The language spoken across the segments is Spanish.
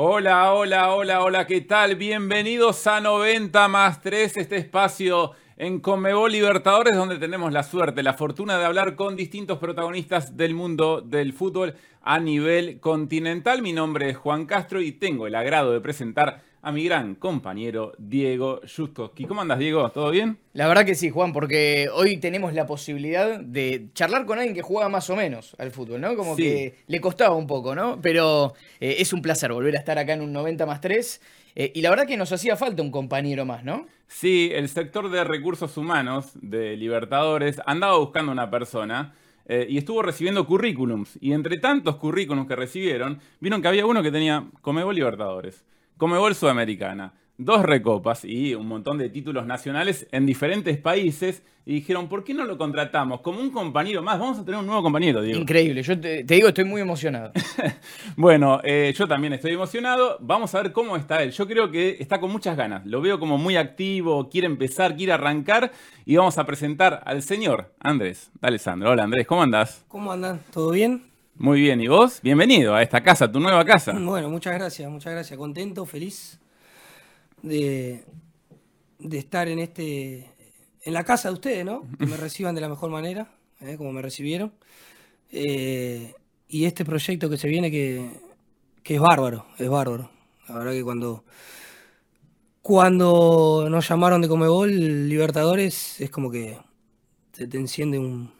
Hola, hola, hola, hola, ¿qué tal? Bienvenidos a 90 más 3, este espacio en Comebol Libertadores, donde tenemos la suerte, la fortuna de hablar con distintos protagonistas del mundo del fútbol a nivel continental. Mi nombre es Juan Castro y tengo el agrado de presentar a mi gran compañero Diego Justoski. ¿Cómo andas, Diego? ¿Todo bien? La verdad que sí, Juan, porque hoy tenemos la posibilidad de charlar con alguien que juega más o menos al fútbol, ¿no? Como que le costaba un poco, ¿no? Pero eh, es un placer volver a estar acá en un 90 más 3. Eh, y la verdad que nos hacía falta un compañero más, ¿no? Sí, el sector de recursos humanos de Libertadores andaba buscando una persona. Eh, y estuvo recibiendo currículums. Y entre tantos currículums que recibieron, vieron que había uno que tenía Comebol Libertadores. Comebol Sudamericana, dos recopas y un montón de títulos nacionales en diferentes países. Y dijeron, ¿por qué no lo contratamos como un compañero más? Vamos a tener un nuevo compañero, Diego. Increíble, yo te, digo, estoy muy emocionado. bueno, eh, yo también estoy emocionado. Vamos a ver cómo está él. Yo creo que está con muchas ganas. Lo veo como muy activo, quiere empezar, quiere arrancar. Y vamos a presentar al señor Andrés Dale, Sandro. Hola, Andrés, ¿cómo andás? ¿Cómo andan? ¿Todo bien? Muy bien, ¿y vos? Bienvenido a esta casa, tu nueva casa. Bueno, muchas gracias, muchas gracias. Contento, feliz de, de estar en este en la casa de ustedes, ¿no? Que me reciban de la mejor manera, ¿eh? como me recibieron. Eh, y este proyecto que se viene que, que es bárbaro, es bárbaro. La verdad que cuando, cuando nos llamaron de Comebol Libertadores es como que se te enciende un,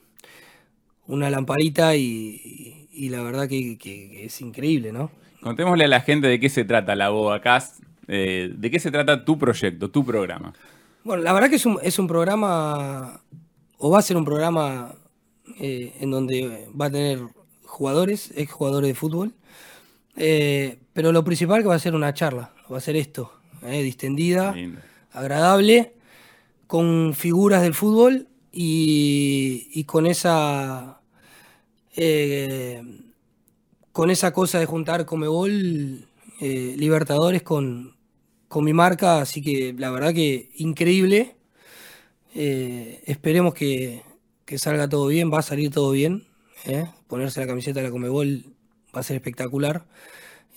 una lamparita y, y la verdad que, es increíble, ¿no? Contémosle a la gente de qué se trata la Bobacast, eh, de qué se trata tu proyecto, tu programa. Bueno, la verdad que es un, es un programa, o va a ser un programa eh, en donde va a tener jugadores, ex jugadores de fútbol, eh, pero lo principal que va a ser una charla, va a ser esto, distendida, agradable, con figuras del fútbol y, y con esa eh, con esa cosa de juntar Comebol eh, Libertadores con, con mi marca, así que la verdad que increíble. Eh, esperemos que, salga todo bien, va a salir todo bien. Ponerse la camiseta de la Comebol va a ser espectacular.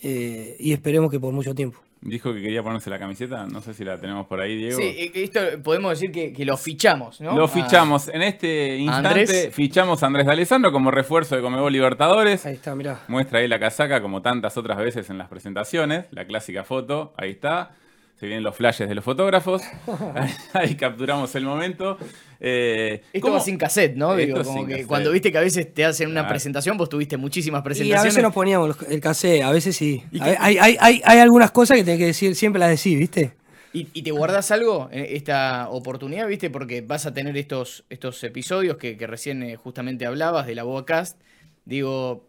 y esperemos que por mucho tiempo. Dijo que quería ponerse la camiseta, no sé si la tenemos por ahí, Diego. Sí, esto podemos decir que, lo fichamos, ¿no? Lo fichamos. En este instante fichamos a Andrés D'Alessandro como refuerzo de Comebol Libertadores. Ahí está, mirá. Muestra ahí la casaca como tantas otras veces en las presentaciones, la clásica foto, ahí está se vienen los flashes de los fotógrafos, ahí, capturamos el momento. Eh, Esto va sin cassette, ¿no? Digo, como que cuando viste que a veces te hacen una presentación, vos tuviste muchísimas presentaciones. Y a veces nos poníamos el cassette, a veces sí. Hay, hay, hay, hay, algunas cosas que tenés que decir, siempre las decís, ¿viste? ¿Y, te guardas algo en esta oportunidad, viste? Porque vas a tener estos, estos episodios que, recién eh, justamente hablabas de la Boacast. Digo,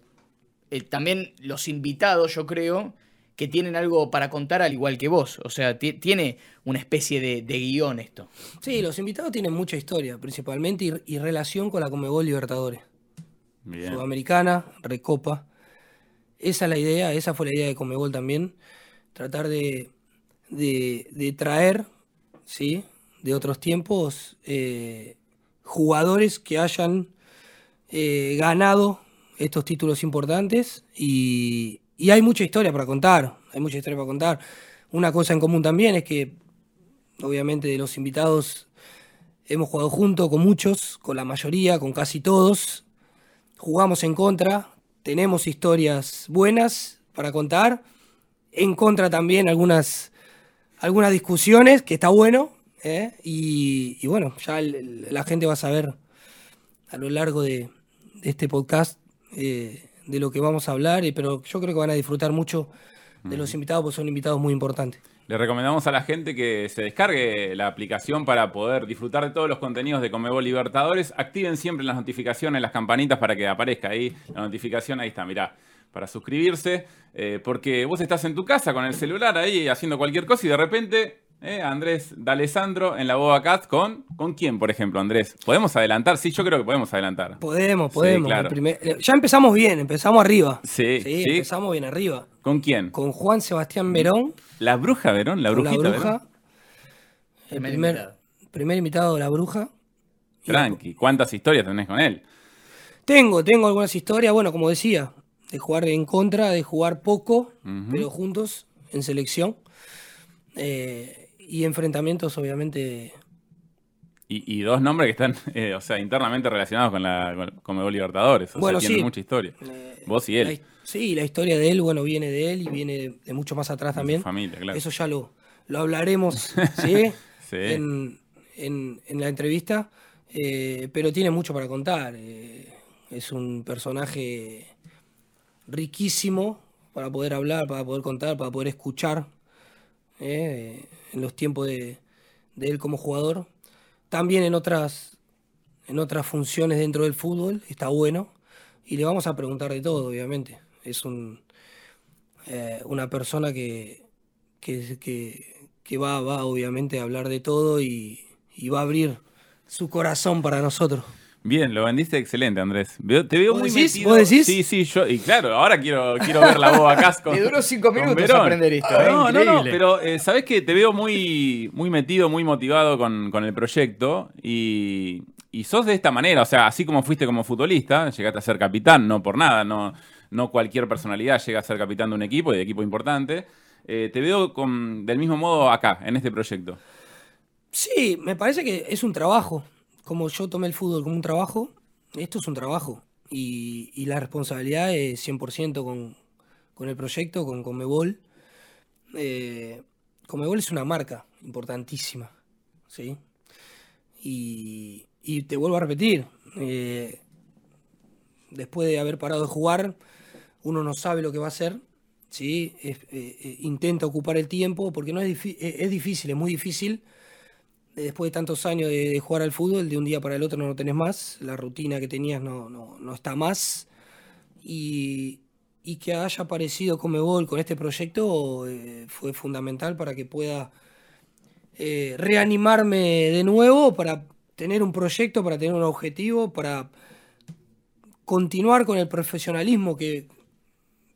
eh, también los invitados, yo creo, que tienen algo para contar al igual que vos. O sea, tiene una especie de, guion esto. Sí, los invitados tienen mucha historia, principalmente, y, relación con la Comebol Libertadores. Sudamericana, Recopa. Esa es la idea, esa fue la idea de Comebol también. Tratar de, de, traer, ¿sí? De otros tiempos, eh, jugadores que hayan eh, ganado estos títulos importantes y, y hay mucha historia para contar, hay mucha historia para contar. Una cosa en común también es que, obviamente, de los invitados hemos jugado juntos con muchos, con la mayoría, con casi todos. Jugamos en contra, tenemos historias buenas para contar. En contra también algunas, algunas discusiones, que está bueno. ¿eh? Y, bueno, ya la gente va a saber a lo largo de, este podcast. Eh, de lo que vamos a hablar, pero yo creo que van a disfrutar mucho de los invitados, porque son invitados muy importantes. Le recomendamos a la gente que se descargue la aplicación para poder disfrutar de todos los contenidos de Comebol Libertadores. Activen siempre las notificaciones, las campanitas para que aparezca ahí la notificación. Ahí está, mirá, para suscribirse. Eh, porque vos estás en tu casa con el celular ahí haciendo cualquier cosa y de repente eh, Andrés D'Alessandro en la Boba Cat con ¿con quién, por ejemplo, Andrés? ¿Podemos adelantar? Sí, yo creo que podemos adelantar. Podemos, podemos. Eh, ya empezamos bien, empezamos arriba. Sí, sí, empezamos bien arriba. ¿Con quién? Con Juan Sebastián Verón. La bruja Verón, la brujita la bruja. El primer, primer invitado de la bruja. Tranqui, ¿cuántas historias tenés con él? Tengo, tengo algunas historias, bueno, como decía, de jugar en contra, de jugar poco, pero juntos en selección. Eh, y enfrentamientos, obviamente. Y, dos nombres que están, eh, o sea, internamente relacionados con la con, Libertadores. O bueno, sea, tienen mucha historia. Eh, Vos y él. sí, la historia de él, bueno, viene de él y viene de mucho más atrás también. familia, claro. Eso ya lo, lo hablaremos, ¿sí? En, en, la entrevista. pero tiene mucho para contar. es un personaje riquísimo para poder hablar, para poder contar, para poder escuchar eh, en los tiempos de, él como jugador. También en otras, en otras funciones dentro del fútbol, está bueno. Y le vamos a preguntar de todo, obviamente. Es un, eh, una persona que, que, va, va, obviamente, a hablar de todo y va a abrir su corazón para nosotros. Bien, lo vendiste excelente, Andrés. te veo muy decís? metido. ¿Vos decís? Sí, sí, yo. Y claro, ahora quiero, quiero ver la boba casco. Me duró cinco minutos aprender esto. ¿eh? No, no, no, pero eh, sabes que te veo muy, muy metido, muy motivado con, el proyecto. Y, y, sos de esta manera. O sea, así como fuiste como futbolista, llegaste a ser capitán, no por nada. No, no cualquier personalidad llega a ser capitán de un equipo y de equipo importante. Eh, te veo con, del mismo modo acá, en este proyecto. Sí, me parece que es un trabajo como yo tomé el fútbol como un trabajo, esto es un trabajo. Y, la responsabilidad es 100% con, con el proyecto, con Comebol. Eh, Comebol es una marca importantísima, ¿sí? Y, te vuelvo a repetir, eh, después de haber parado de jugar, uno no sabe lo que va a hacer, ¿sí? Eh, eh, intenta ocupar el tiempo, porque no es, es difícil, es muy difícil después de tantos años de, jugar al fútbol, de un día para el otro no lo tenés más, la rutina que tenías no, no, está más. Y, que haya aparecido Comebol con este proyecto eh, fue fundamental para que pueda eh, reanimarme de nuevo, para tener un proyecto, para tener un objetivo, para continuar con el profesionalismo que,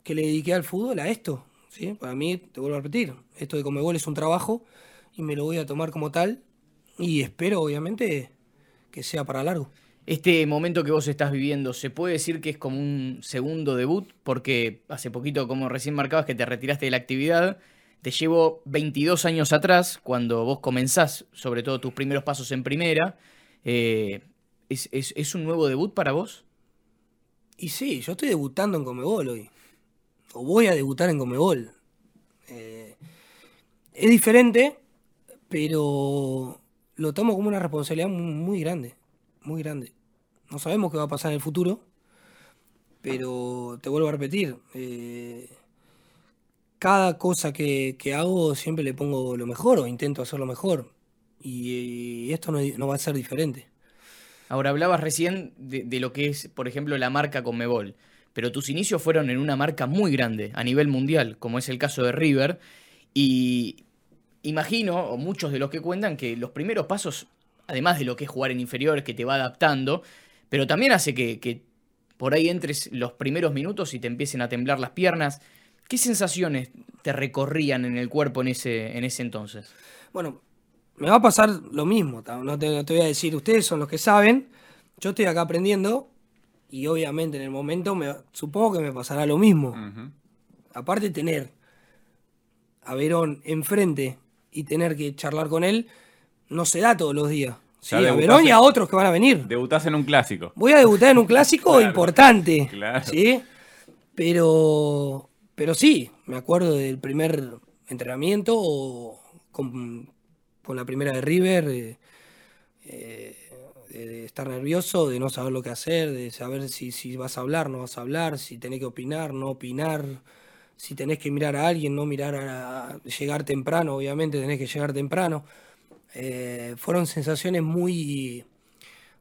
que le dediqué al fútbol, a esto. ¿sí? Para mí, te vuelvo a repetir, esto de Comebol es un trabajo y me lo voy a tomar como tal y espero, obviamente, que sea para largo. Este momento que vos estás viviendo, ¿se puede decir que es como un segundo debut? Porque hace poquito, como recién marcabas, que te retiraste de la actividad. Te llevo 22 años atrás, cuando vos comenzás, sobre todo tus primeros pasos en primera. Eh, ¿es, un nuevo debut para vos? Y sí, yo estoy debutando en Comebol hoy. O voy a debutar en Comebol. Eh, es diferente, pero lo tomo como una responsabilidad muy grande, muy grande. No sabemos qué va a pasar en el futuro, pero te vuelvo a repetir, eh, cada cosa que, hago siempre le pongo lo mejor o intento hacerlo mejor. Y, esto no, va a ser diferente. Ahora hablabas recién de, de, lo que es, por ejemplo, la marca Conmebol, pero tus inicios fueron en una marca muy grande a nivel mundial, como es el caso de River, y, imagino, o muchos de los que cuentan, que los primeros pasos, además de lo que es jugar en inferiores, que te va adaptando, pero también hace que, por ahí entres los primeros minutos y te empiecen a temblar las piernas. ¿Qué sensaciones te recorrían en el cuerpo en ese, en ese entonces? Bueno, me va a pasar lo mismo, no te, voy a decir, ustedes son los que saben, yo estoy acá aprendiendo y obviamente en el momento me, supongo que me pasará lo mismo. Aparte de tener a Verón enfrente y tener que charlar con él no se da todos los días. Sí, a Verón y a otros que van a venir. Debutás en un clásico. Voy a debutar en un clásico importante. Claro. ¿sí? Pero, pero sí, me acuerdo del primer entrenamiento con, la primera de River, eh, de, estar nervioso, de no saber lo que hacer, de saber si, si vas a hablar, no vas a hablar, si tenés que opinar, no opinar si tenés que mirar a alguien, no mirar a, llegar temprano, obviamente tenés que llegar temprano. Eh, fueron sensaciones muy,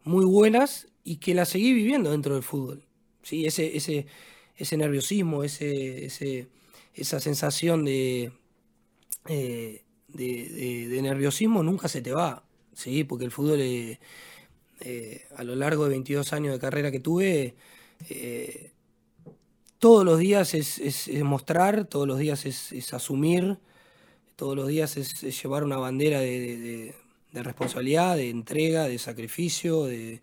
muy buenas y que las seguí viviendo dentro del fútbol. ¿sí? Ese, ese, ese nerviosismo, ese, ese, esa sensación de, eh, de, nerviosismo nunca se te va, ¿sí? porque el fútbol eh, a lo largo de 22 años de carrera que tuve todos los días es, mostrar, todos los días es, asumir, todos los días es, llevar una bandera de, responsabilidad, de entrega, de sacrificio, de,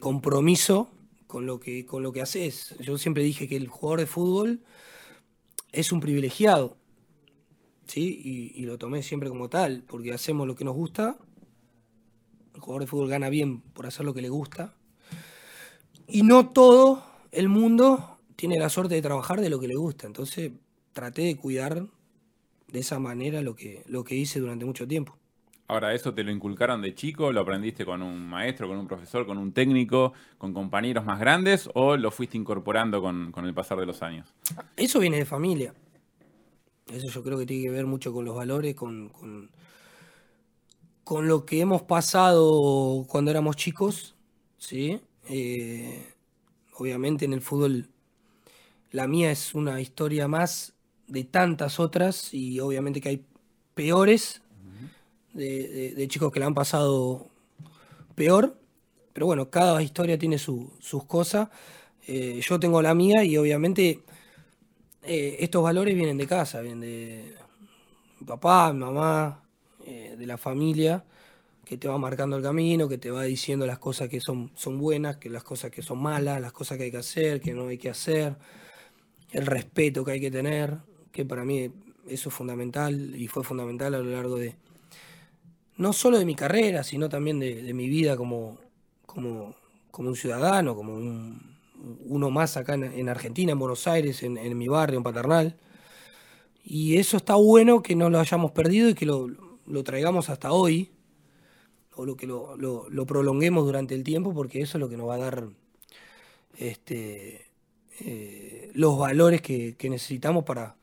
compromiso con lo que, con lo que haces. Yo siempre dije que el jugador de fútbol es un privilegiado, ¿sí? Y, lo tomé siempre como tal, porque hacemos lo que nos gusta. El jugador de fútbol gana bien por hacer lo que le gusta. Y no todo el mundo tiene la suerte de trabajar de lo que le gusta. Entonces traté de cuidar de esa manera lo que, lo que hice durante mucho tiempo. Ahora, ¿eso te lo inculcaron de chico? ¿Lo aprendiste con un maestro, con un profesor, con un técnico, con compañeros más grandes o lo fuiste incorporando con, el pasar de los años? Eso viene de familia. Eso yo creo que tiene que ver mucho con los valores, con, con, lo que hemos pasado cuando éramos chicos. ¿sí? Eh, obviamente en el fútbol la mía es una historia más de tantas otras y obviamente que hay peores de, chicos que la han pasado peor. Pero bueno, cada historia tiene sus cosas. Eh, yo tengo la mía y obviamente eh, estos valores vienen de casa, vienen de papá, mamá, eh, de la familia, que te va marcando el camino, que te va diciendo las cosas que son, son buenas, que las cosas que son malas, las cosas que hay que hacer, que no hay que hacer, el respeto que hay que tener, que para mí eso es fundamental y fue fundamental a lo largo de, no solo de mi carrera, sino también de, mi vida como, como, como, un ciudadano, como uno más acá en, Argentina, en Buenos Aires, en, mi barrio, en Paternal. Y eso está bueno que no lo hayamos perdido y que lo, traigamos hasta hoy, o lo que lo, lo, prolonguemos durante el tiempo, porque eso es lo que nos va a dar este, eh, los valores que, necesitamos para,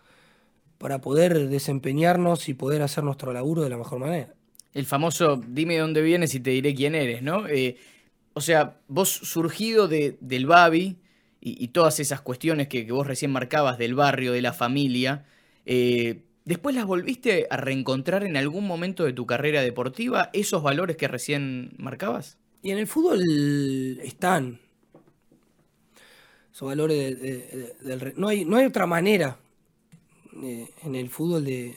para poder desempeñarnos y poder hacer nuestro laburo de la mejor manera el famoso dime dónde vienes y te diré quién eres, ¿no? Eh, o sea, vos surgido de, del Babi y, todas esas cuestiones que, vos recién marcabas del barrio, de la familia, eh, ¿después las volviste a reencontrar en algún momento de tu carrera deportiva, esos valores que recién marcabas? Y en el fútbol están. Esos valores del... No hay, no hay otra manera eh, en el fútbol de,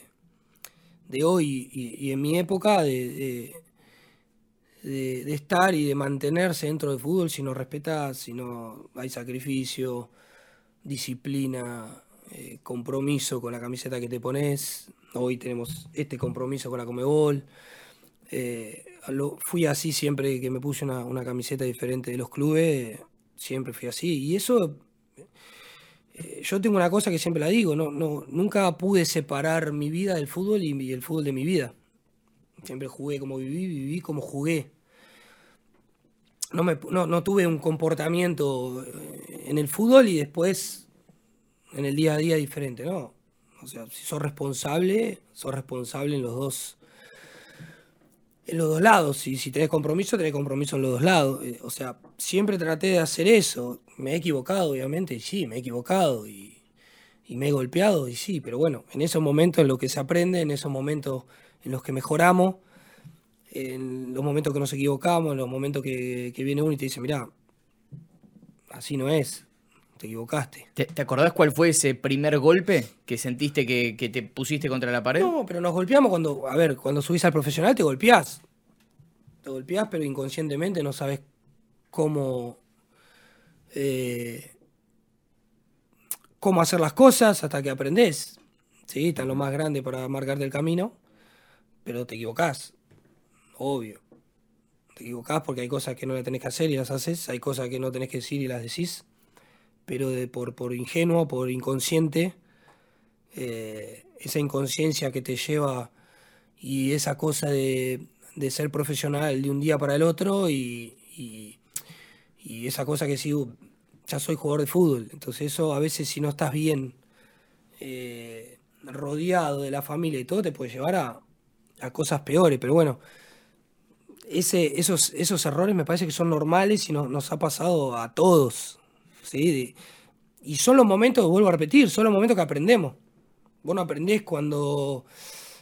de hoy y, en mi época de, de, estar y de mantenerse dentro del fútbol si no respetas, si no hay sacrificio, disciplina, eh, compromiso con la camiseta que te pones. Hoy tenemos este compromiso con la Comebol. Eh, fui así siempre que me puse una, una camiseta diferente de los clubes, siempre fui así. Y eso eh, yo tengo una cosa que siempre la digo, no, no, nunca pude separar mi vida del fútbol y, el fútbol de mi vida. Siempre jugué como viví, viví como jugué. No, me, no, tuve un comportamiento eh, en el fútbol y después en el día a día diferente, ¿no? O sea, si sos responsable, sos responsable en los dos, en los dos lados. Y si tenés compromiso, tenés compromiso en los dos lados. Eh, o sea, siempre traté de hacer eso. Me he equivocado, obviamente, y sí, me he equivocado y, me he golpeado, y sí, pero bueno, en esos momentos en los que se aprende, en esos momentos en los que mejoramos, en los momentos que nos equivocamos, en los momentos que, viene uno y te dice, mirá, así no es, te equivocaste. ¿Te, acordás cuál fue ese primer golpe que sentiste que, que, te pusiste contra la pared? No, pero nos golpeamos cuando, a ver, cuando subís al profesional te golpeás. Te golpeás, pero inconscientemente no sabes cómo, eh, cómo hacer las cosas hasta que aprendes. Sí, están lo más grande para marcarte el camino, pero te equivocás, obvio. Te equivocás porque hay cosas que no le tenés que hacer y las haces, hay cosas que no tenés que decir y las decís, pero de, por, por ingenuo, por inconsciente, eh, esa inconsciencia que te lleva y esa cosa de, ser profesional de un día para el otro y esa cosa que si ya soy jugador de fútbol, entonces eso a veces si no estás bien eh, rodeado de la familia y todo, te puede llevar a, cosas peores, pero bueno, ese, esos, esos errores me parece que son normales y nos ha pasado a todos, ¿sí? y son los momentos, vuelvo a repetir, son los momentos que aprendemos. Vos no aprendés cuando,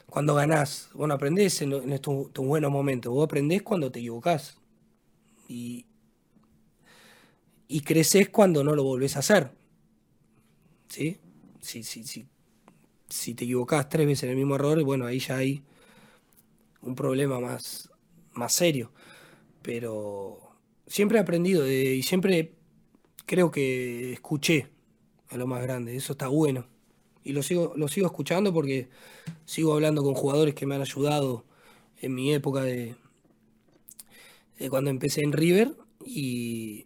cuando ganás, vos no aprendés en, en estos, buenos momentos, vos aprendés cuando te equivocás. Y, y creces cuando no lo volvés a hacer. ¿Sí? Si, si te equivocás tres veces en el mismo error, bueno, ahí ya hay un problema más, más serio. Pero siempre he aprendido y siempre creo que escuché a lo más grande. Eso está bueno. Y lo sigo, lo sigo escuchando porque sigo hablando con jugadores que me han ayudado en mi época de, cuando empecé en River. Y,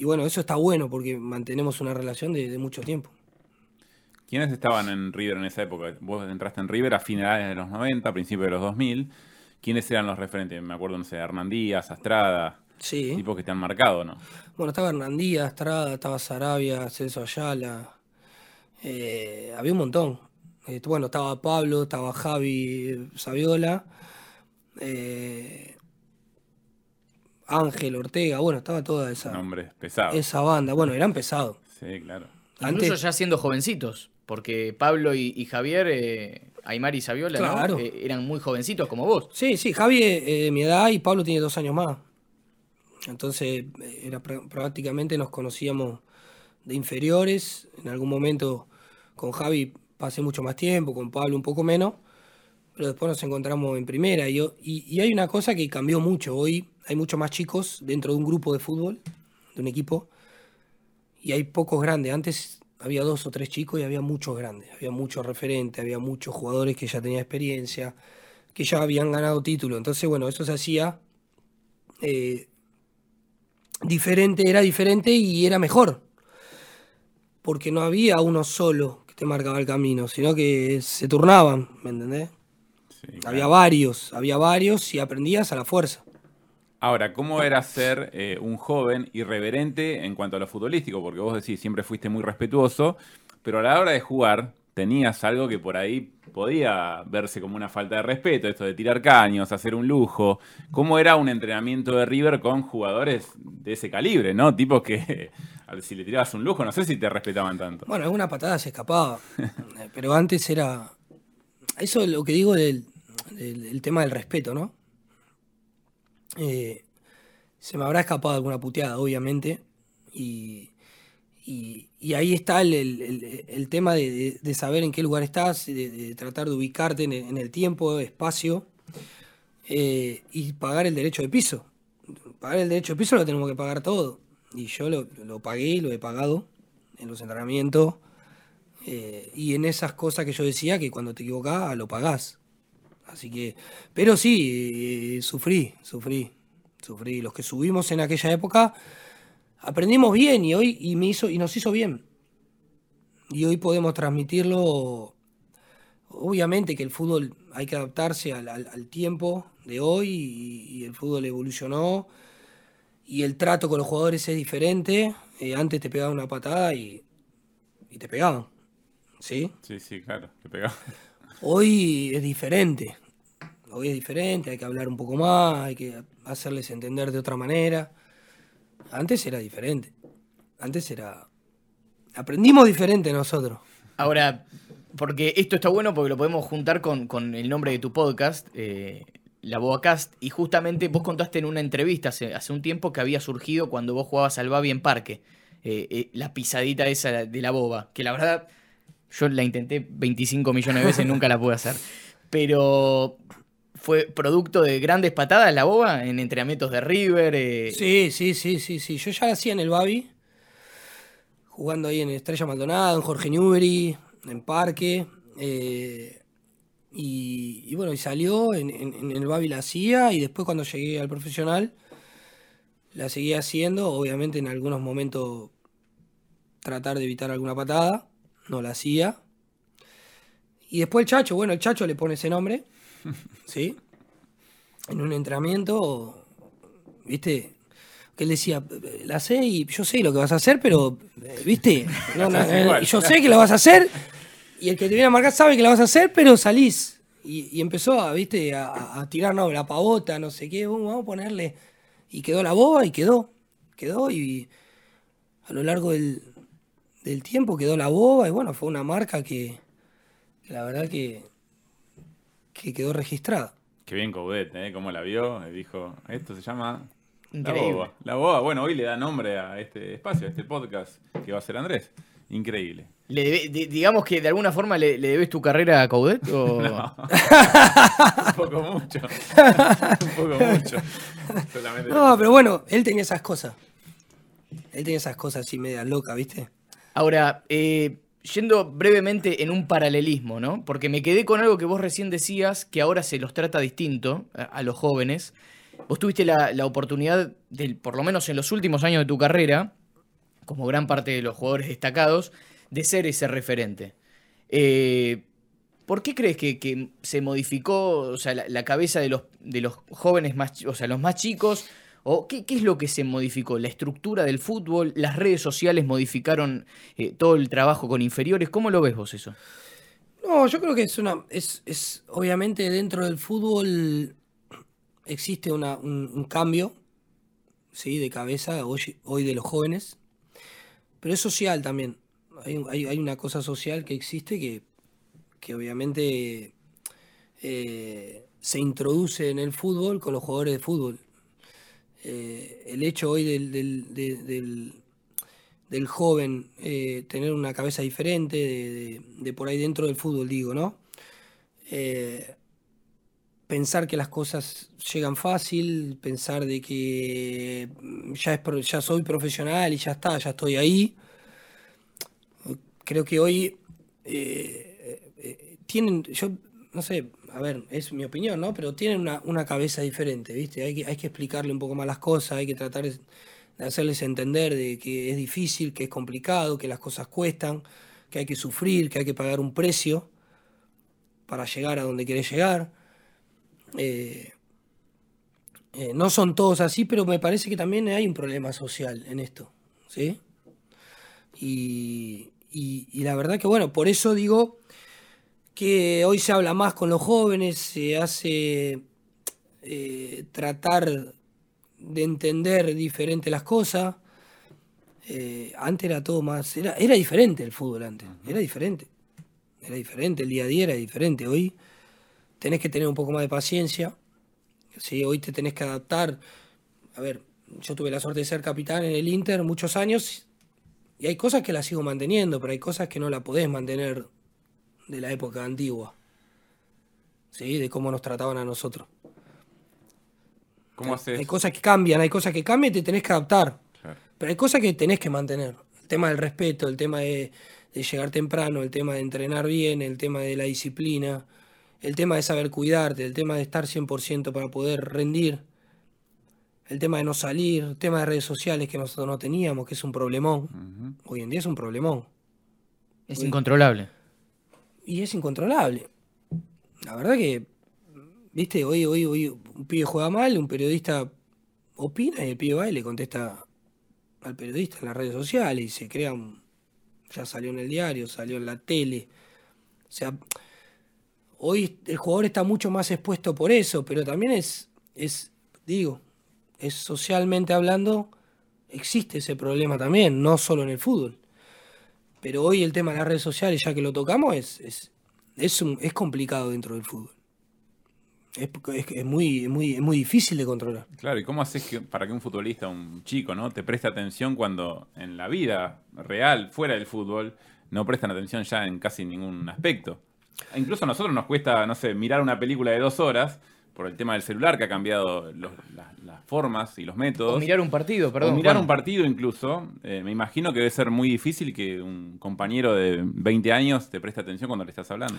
bueno, eso está bueno porque mantenemos una relación de, mucho tiempo. ¿Quiénes estaban en River en esa época? Vos entraste en River a finales de los 90, a principios de los 2000. ¿Quiénes eran los referentes? Me acuerdo, no sé, Hernán Díaz, Astrada. Sí. Tipos que te han marcado, ¿no? Bueno, estaba Hernandía, Estrada, estaba Sarabia, Celso Ayala. Eh, había un montón. Eh, bueno, estaba Pablo, estaba Javi Saviola. Eh, Ángel Ortega, bueno, estaba toda esa. Nombres pesados. Esa banda, bueno, eran pesados. Sí, claro. Incluso ya siendo jovencitos, porque Pablo y, Javier, Aymar y Saviola, eran muy jovencitos como vos. Sí, sí, Javi mi edad y Pablo tiene dos años más. Entonces, era prácticamente nos conocíamos de inferiores. En algún momento con Javi pasé mucho más tiempo, con Pablo un poco menos, pero después nos encontramos en primera. Y, y, hay una cosa que cambió mucho. Hoy hay muchos más chicos dentro de un grupo de fútbol, de un equipo, y hay pocos grandes. Antes había dos o tres chicos y había muchos grandes, había muchos referentes, había muchos jugadores que ya tenían experiencia, que ya habían ganado título. Entonces, bueno, eso se hacía eh, diferente, era diferente y era mejor. Porque no había uno solo que te marcaba el camino, sino que se turnaban, ¿me entendés? Había varios, había varios y aprendías a la fuerza. Ahora, ¿cómo era ser eh, un joven irreverente en cuanto a lo futbolístico? Porque vos decís, siempre fuiste muy respetuoso, pero a la hora de jugar, tenías algo que por ahí podía verse como una falta de respeto, esto de tirar caños, hacer un lujo. ¿Cómo era un entrenamiento de River con jugadores de ese calibre, no? Tipos que si le tirabas un lujo, no sé si te respetaban tanto. Bueno, alguna patada se escapaba, pero antes era... Eso es lo que digo del, tema del respeto, ¿no? Eh, se me habrá escapado alguna puteada, obviamente, y y, ahí está el, tema de, saber en qué lugar estás, de, tratar de ubicarte en el, tiempo, espacio, eh, y pagar el derecho de piso. Pagar el derecho de piso lo tenemos que pagar todo. Y yo lo, lo pagué, lo he pagado en los entrenamientos. Eh, y en esas cosas que yo decía que cuando te equivocás lo pagás. Así que, pero sí, eh, sufrí, sufrí, sufrí. Los que subimos en aquella época aprendimos bien y hoy y me hizo y nos hizo bien. Y hoy podemos transmitirlo. Obviamente que el fútbol hay que adaptarse al, tiempo de hoy y, el fútbol evolucionó y el trato con los jugadores es diferente. Eh, antes te pegaban una patada y, y te pegaban. ¿Sí? Sí, sí, claro, te pegaban. Hoy es diferente. Hoy es diferente, hay que hablar un poco más, hay que hacerles entender de otra manera. Antes era diferente. Antes era. Aprendimos diferente nosotros. Ahora, porque esto está bueno porque lo podemos juntar con, el nombre de tu podcast, eh, La Boacast, y justamente vos contaste en una entrevista hace, hace, un tiempo que había surgido cuando vos jugabas al Babi en Parque, eh, eh, la pisadita esa de la boba, que la verdad yo la intenté 25 millones de veces, nunca la pude hacer. Pero fue producto de grandes patadas la boba en entrenamientos de River. Eh. Sí, sí, sí, sí, sí. Yo ya hacía en el Babi, jugando ahí en Estrella Maldonado, en Jorge Newbery, en Parque. Eh, y, bueno, y salió, en, el Babi la hacía y después cuando llegué al profesional la seguía haciendo, obviamente en algunos momentos tratar de evitar alguna patada, no la hacía. Y después el Chacho, bueno, el Chacho le pone ese nombre. ¿Sí? En un entrenamiento, ¿viste? Que él decía, la sé y yo sé lo que vas a hacer, pero, ¿viste? yo sé que lo vas a hacer y el que te viene a marcar sabe que la vas a hacer, pero salís. Y, empezó a, ¿viste? A, tirar la pavota, no sé qué, vamos a ponerle. Y quedó la boba y quedó. Quedó y a lo largo del, del tiempo quedó la boba y bueno, fue una marca que la verdad que que quedó registrada. Qué bien Coudet, ¿eh? Cómo la vio, dijo, esto se llama La Boba. La Boba, bueno, hoy le da nombre a este espacio, a este podcast que va a ser Andrés. Increíble. Le digamos que de alguna forma le, debes tu carrera a Coudet o... No. un poco mucho. un poco mucho. no, pero bueno, él tenía esas cosas. Él tiene esas cosas así medias locas, ¿viste? Ahora, eh, yendo brevemente en un paralelismo, ¿no? Porque me quedé con algo que vos recién decías, que ahora se los trata distinto a, los jóvenes. Vos tuviste la, oportunidad, de, por lo menos en los últimos años de tu carrera, como gran parte de los jugadores destacados, de ser ese referente. Eh, ¿Por qué crees que, se modificó la, cabeza de los, de los jóvenes más, o sea, los más chicos? ¿O qué, es lo que se modificó? ¿La estructura del fútbol? ¿Las redes sociales modificaron eh, todo el trabajo con inferiores? ¿Cómo lo ves vos eso? No, yo creo que es una. Es, es obviamente dentro del fútbol existe un, cambio ¿sí? de cabeza hoy, hoy, de los jóvenes. Pero es social también. Hay, hay, una cosa social que existe que, que obviamente eh, se introduce en el fútbol con los jugadores de fútbol. Eh, el hecho hoy del, del, joven eh, tener una cabeza diferente, de, por ahí dentro del fútbol, digo, ¿no? Eh, pensar que las cosas llegan fácil, pensar de que ya, es, ya soy profesional y ya está, ya estoy ahí. Creo que hoy tienen, yo no sé, a ver, es mi opinión, ¿no? Pero tienen una, cabeza diferente, ¿viste? Hay que, hay que explicarle un poco más las cosas, hay que tratar de hacerles entender de que es difícil, que es complicado, que las cosas cuestan, que hay que sufrir, que hay que pagar un precio para llegar a donde querés llegar. Eh, eh, no son todos así, pero me parece que también hay un problema social en esto, ¿sí? y la verdad que, bueno, por eso digo que hoy se habla más con los jóvenes, se hace eh, tratar de entender diferente las cosas. Eh, antes era todo más, era, era diferente el fútbol antes, era diferente, era diferente, el día a día era diferente. Hoy tenés que tener un poco más de paciencia, ¿sí? hoy te tenés que adaptar. A ver, yo tuve la suerte de ser capitán en el Inter muchos años y hay cosas que las sigo manteniendo, pero hay cosas que no la podés mantener de la época antigua. ¿Sí? De cómo nos trataban a nosotros. ¿Cómo haces? Hay cosas que cambian, hay cosas que cambian y te tenés que adaptar. Pero hay cosas que tenés que mantener. El tema del respeto, el tema de, llegar temprano, el tema de entrenar bien, el tema de la disciplina, el tema de saber cuidarte, el tema de estar 100% para poder rendir, el tema de no salir, el tema de redes sociales que nosotros no teníamos, que es un problemón. Hoy en día es un problemón. Es incontrolable y es incontrolable. La verdad que, viste, hoy, hoy, hoy un pibe juega mal, un periodista opina y el pibe va y le contesta al periodista en las redes sociales y se crea un... Ya salió en el diario, salió en la tele. O sea, hoy el jugador está mucho más expuesto por eso, pero también es, es digo, es socialmente hablando, existe ese problema también, no solo en el fútbol. Pero hoy el tema de las redes sociales, ya que lo tocamos, es, es, es, complicado dentro del fútbol. Es, es, muy, muy, muy difícil de controlar. Claro, ¿y cómo haces que, para que un futbolista, un chico, ¿no? te preste atención cuando en la vida real, fuera del fútbol, no prestan atención ya en casi ningún aspecto? Incluso a nosotros nos cuesta, no sé, mirar una película de dos horas por el tema del celular que ha cambiado las formas y los métodos. O mirar un partido, perdón. O mirar un partido incluso. Eh, me imagino que debe ser muy difícil que un compañero de 20 años te preste atención cuando le estás hablando.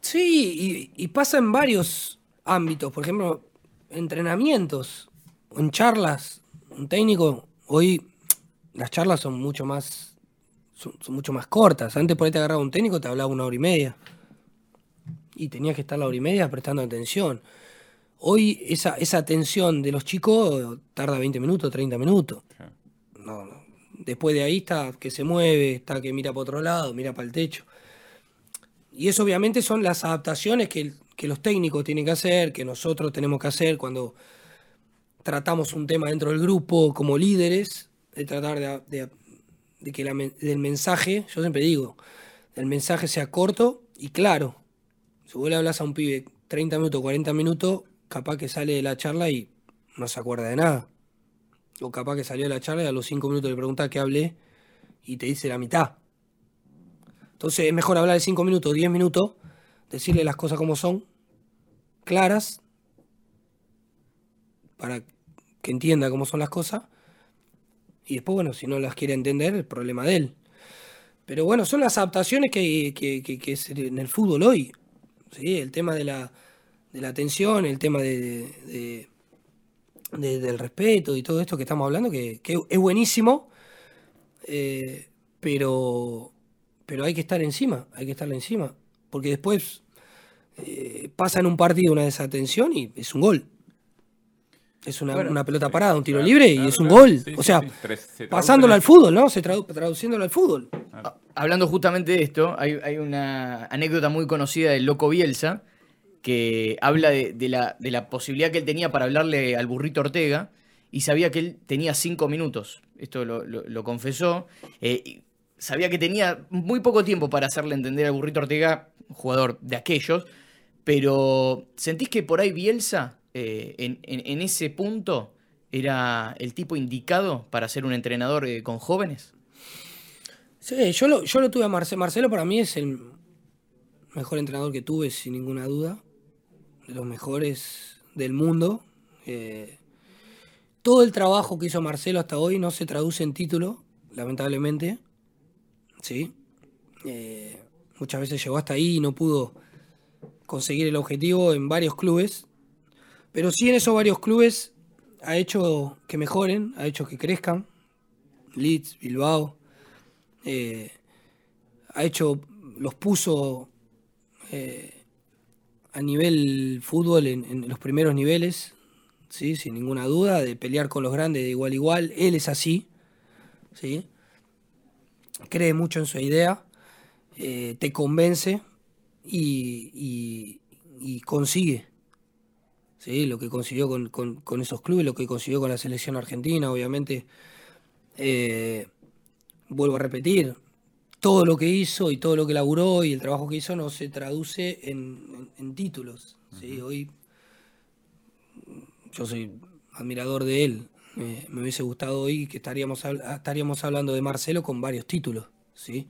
Sí, y, pasa en varios ámbitos. Por ejemplo, entrenamientos, en charlas. Un técnico, hoy las charlas son mucho más son, mucho más cortas. Antes por ahí te agarraba un técnico, te hablaba una hora y media y tenía que estar la hora y media prestando atención. Hoy esa, esa atención de los chicos tarda 20 minutos, 30 minutos. Después de ahí está que se mueve, está que mira para otro lado, mira para el techo. Y eso obviamente son las adaptaciones que, los técnicos tienen que hacer, que nosotros tenemos que hacer cuando tratamos un tema dentro del grupo como líderes, de tratar de, de que el mensaje, yo siempre digo, el mensaje sea corto y claro, si vos le hablas a un pibe 30 minutos, 40 minutos, capaz que sale de la charla y no se acuerda de nada. O capaz que salió de la charla y a los 5 minutos le pregunta qué hablé y te dice la mitad. Entonces es mejor hablar de 5 minutos, 10 minutos, decirle las cosas como son, claras, para que entienda cómo son las cosas, Y después, bueno, si no las quiere entender, el problema de él. Pero bueno, son las adaptaciones que, que, es en el fútbol hoy. ¿Sí? El tema de la, de la atención, el tema de, del respeto y todo esto que estamos hablando, que, es buenísimo, eh, pero, pero hay que estar encima, hay que estar encima. Porque después eh, pasa en un partido una desatención y es un gol. Es una, pelota parada, un tiro libre y es un gol. o sea, pasándolo al fútbol, ¿no? Se traduciéndolo al fútbol. Hablando justamente de esto, hay, una anécdota muy conocida del Loco Bielsa que habla de, la, posibilidad que él tenía para hablarle al burrito Ortega y sabía que él tenía cinco minutos. Esto lo, confesó. Eh, sabía que tenía muy poco tiempo para hacerle entender al burrito Ortega, jugador de aquellos, pero ¿sentís que por ahí Bielsa, eh, en, ese punto, era el tipo indicado para ser un entrenador eh, con jóvenes? Sí, yo lo, yo lo tuve a Marcelo. Marcelo para mí es el mejor entrenador que tuve, sin ninguna duda. De los mejores del mundo. Eh, todo el trabajo que hizo Marcelo hasta hoy no se traduce en título, lamentablemente. Sí. muchas veces llegó hasta ahí y no pudo conseguir el objetivo en varios clubes, pero sí en esos varios clubes ha hecho que mejoren, ha hecho que crezcan. Leeds, Bilbao, eh, ha hecho, los puso eh, a nivel fútbol en, los primeros niveles, ¿sí? sin ninguna duda, de pelear con los grandes de igual a igual. Él es así, ¿sí? cree mucho en su idea, eh, te convence y, consigue. ¿Sí? Lo que consiguió con, esos clubes, lo que consiguió con la selección argentina, obviamente. Eh, vuelvo a repetir, todo lo que hizo y todo lo que laburó y el trabajo que hizo no se traduce en, títulos. ¿sí? Hoy yo soy admirador de él. me hubiese gustado hoy que estaríamos, estaríamos hablando de Marcelo con varios títulos. ¿sí?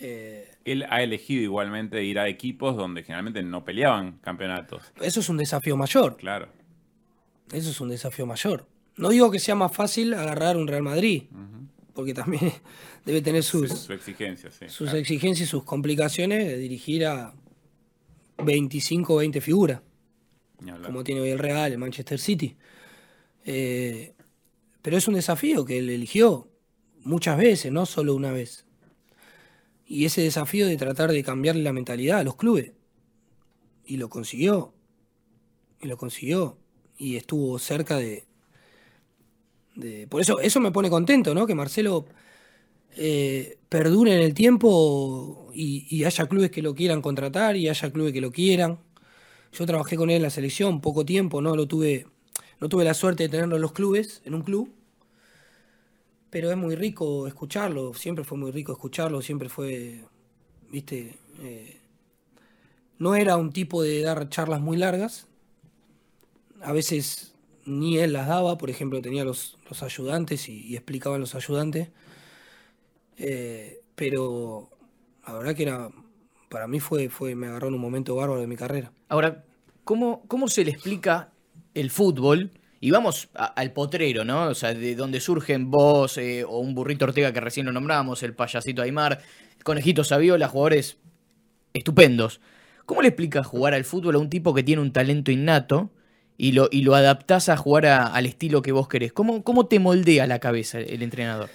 Eh, Él ha elegido igualmente ir a equipos donde generalmente no peleaban campeonatos. Eso es un desafío mayor. Claro. Eso es un desafío mayor. No digo que sea más fácil agarrar un Real Madrid, porque también debe tener sus, sus exigencias, sus exigencias y sus complicaciones de dirigir a 25 o 20 figuras, como tiene hoy el Real, el Manchester City. Eh, pero es un desafío que él eligió muchas veces, no solo una vez y ese desafío de tratar de cambiarle la mentalidad a los clubes. Y lo consiguió. Y lo consiguió. Y estuvo cerca de. de por eso, eso me pone contento, ¿no? Que Marcelo eh, perdure en el tiempo y, haya clubes que lo quieran contratar y haya clubes que lo quieran. Yo trabajé con él en la selección poco tiempo, no lo tuve, no tuve la suerte de tenerlo en los clubes, en un club pero es muy rico escucharlo, siempre fue muy rico escucharlo, siempre fue, viste, eh, no era un tipo de dar charlas muy largas, a veces ni él las daba, por ejemplo, tenía los, ayudantes y, explicaban los ayudantes, eh, pero la verdad que era, para mí fue, fue, me agarró en un momento bárbaro de mi carrera. Ahora, ¿cómo, cómo se le explica el fútbol? Y vamos al potrero, ¿no? O sea, de donde surgen vos eh, o un burrito Ortega que recién lo nombramos, el payasito Aymar, el conejito Saviola, jugadores estupendos. ¿Cómo le explicas jugar al fútbol a un tipo que tiene un talento innato y lo, y lo adaptás a jugar al estilo que vos querés? ¿Cómo, ¿Cómo te moldea la cabeza el entrenador?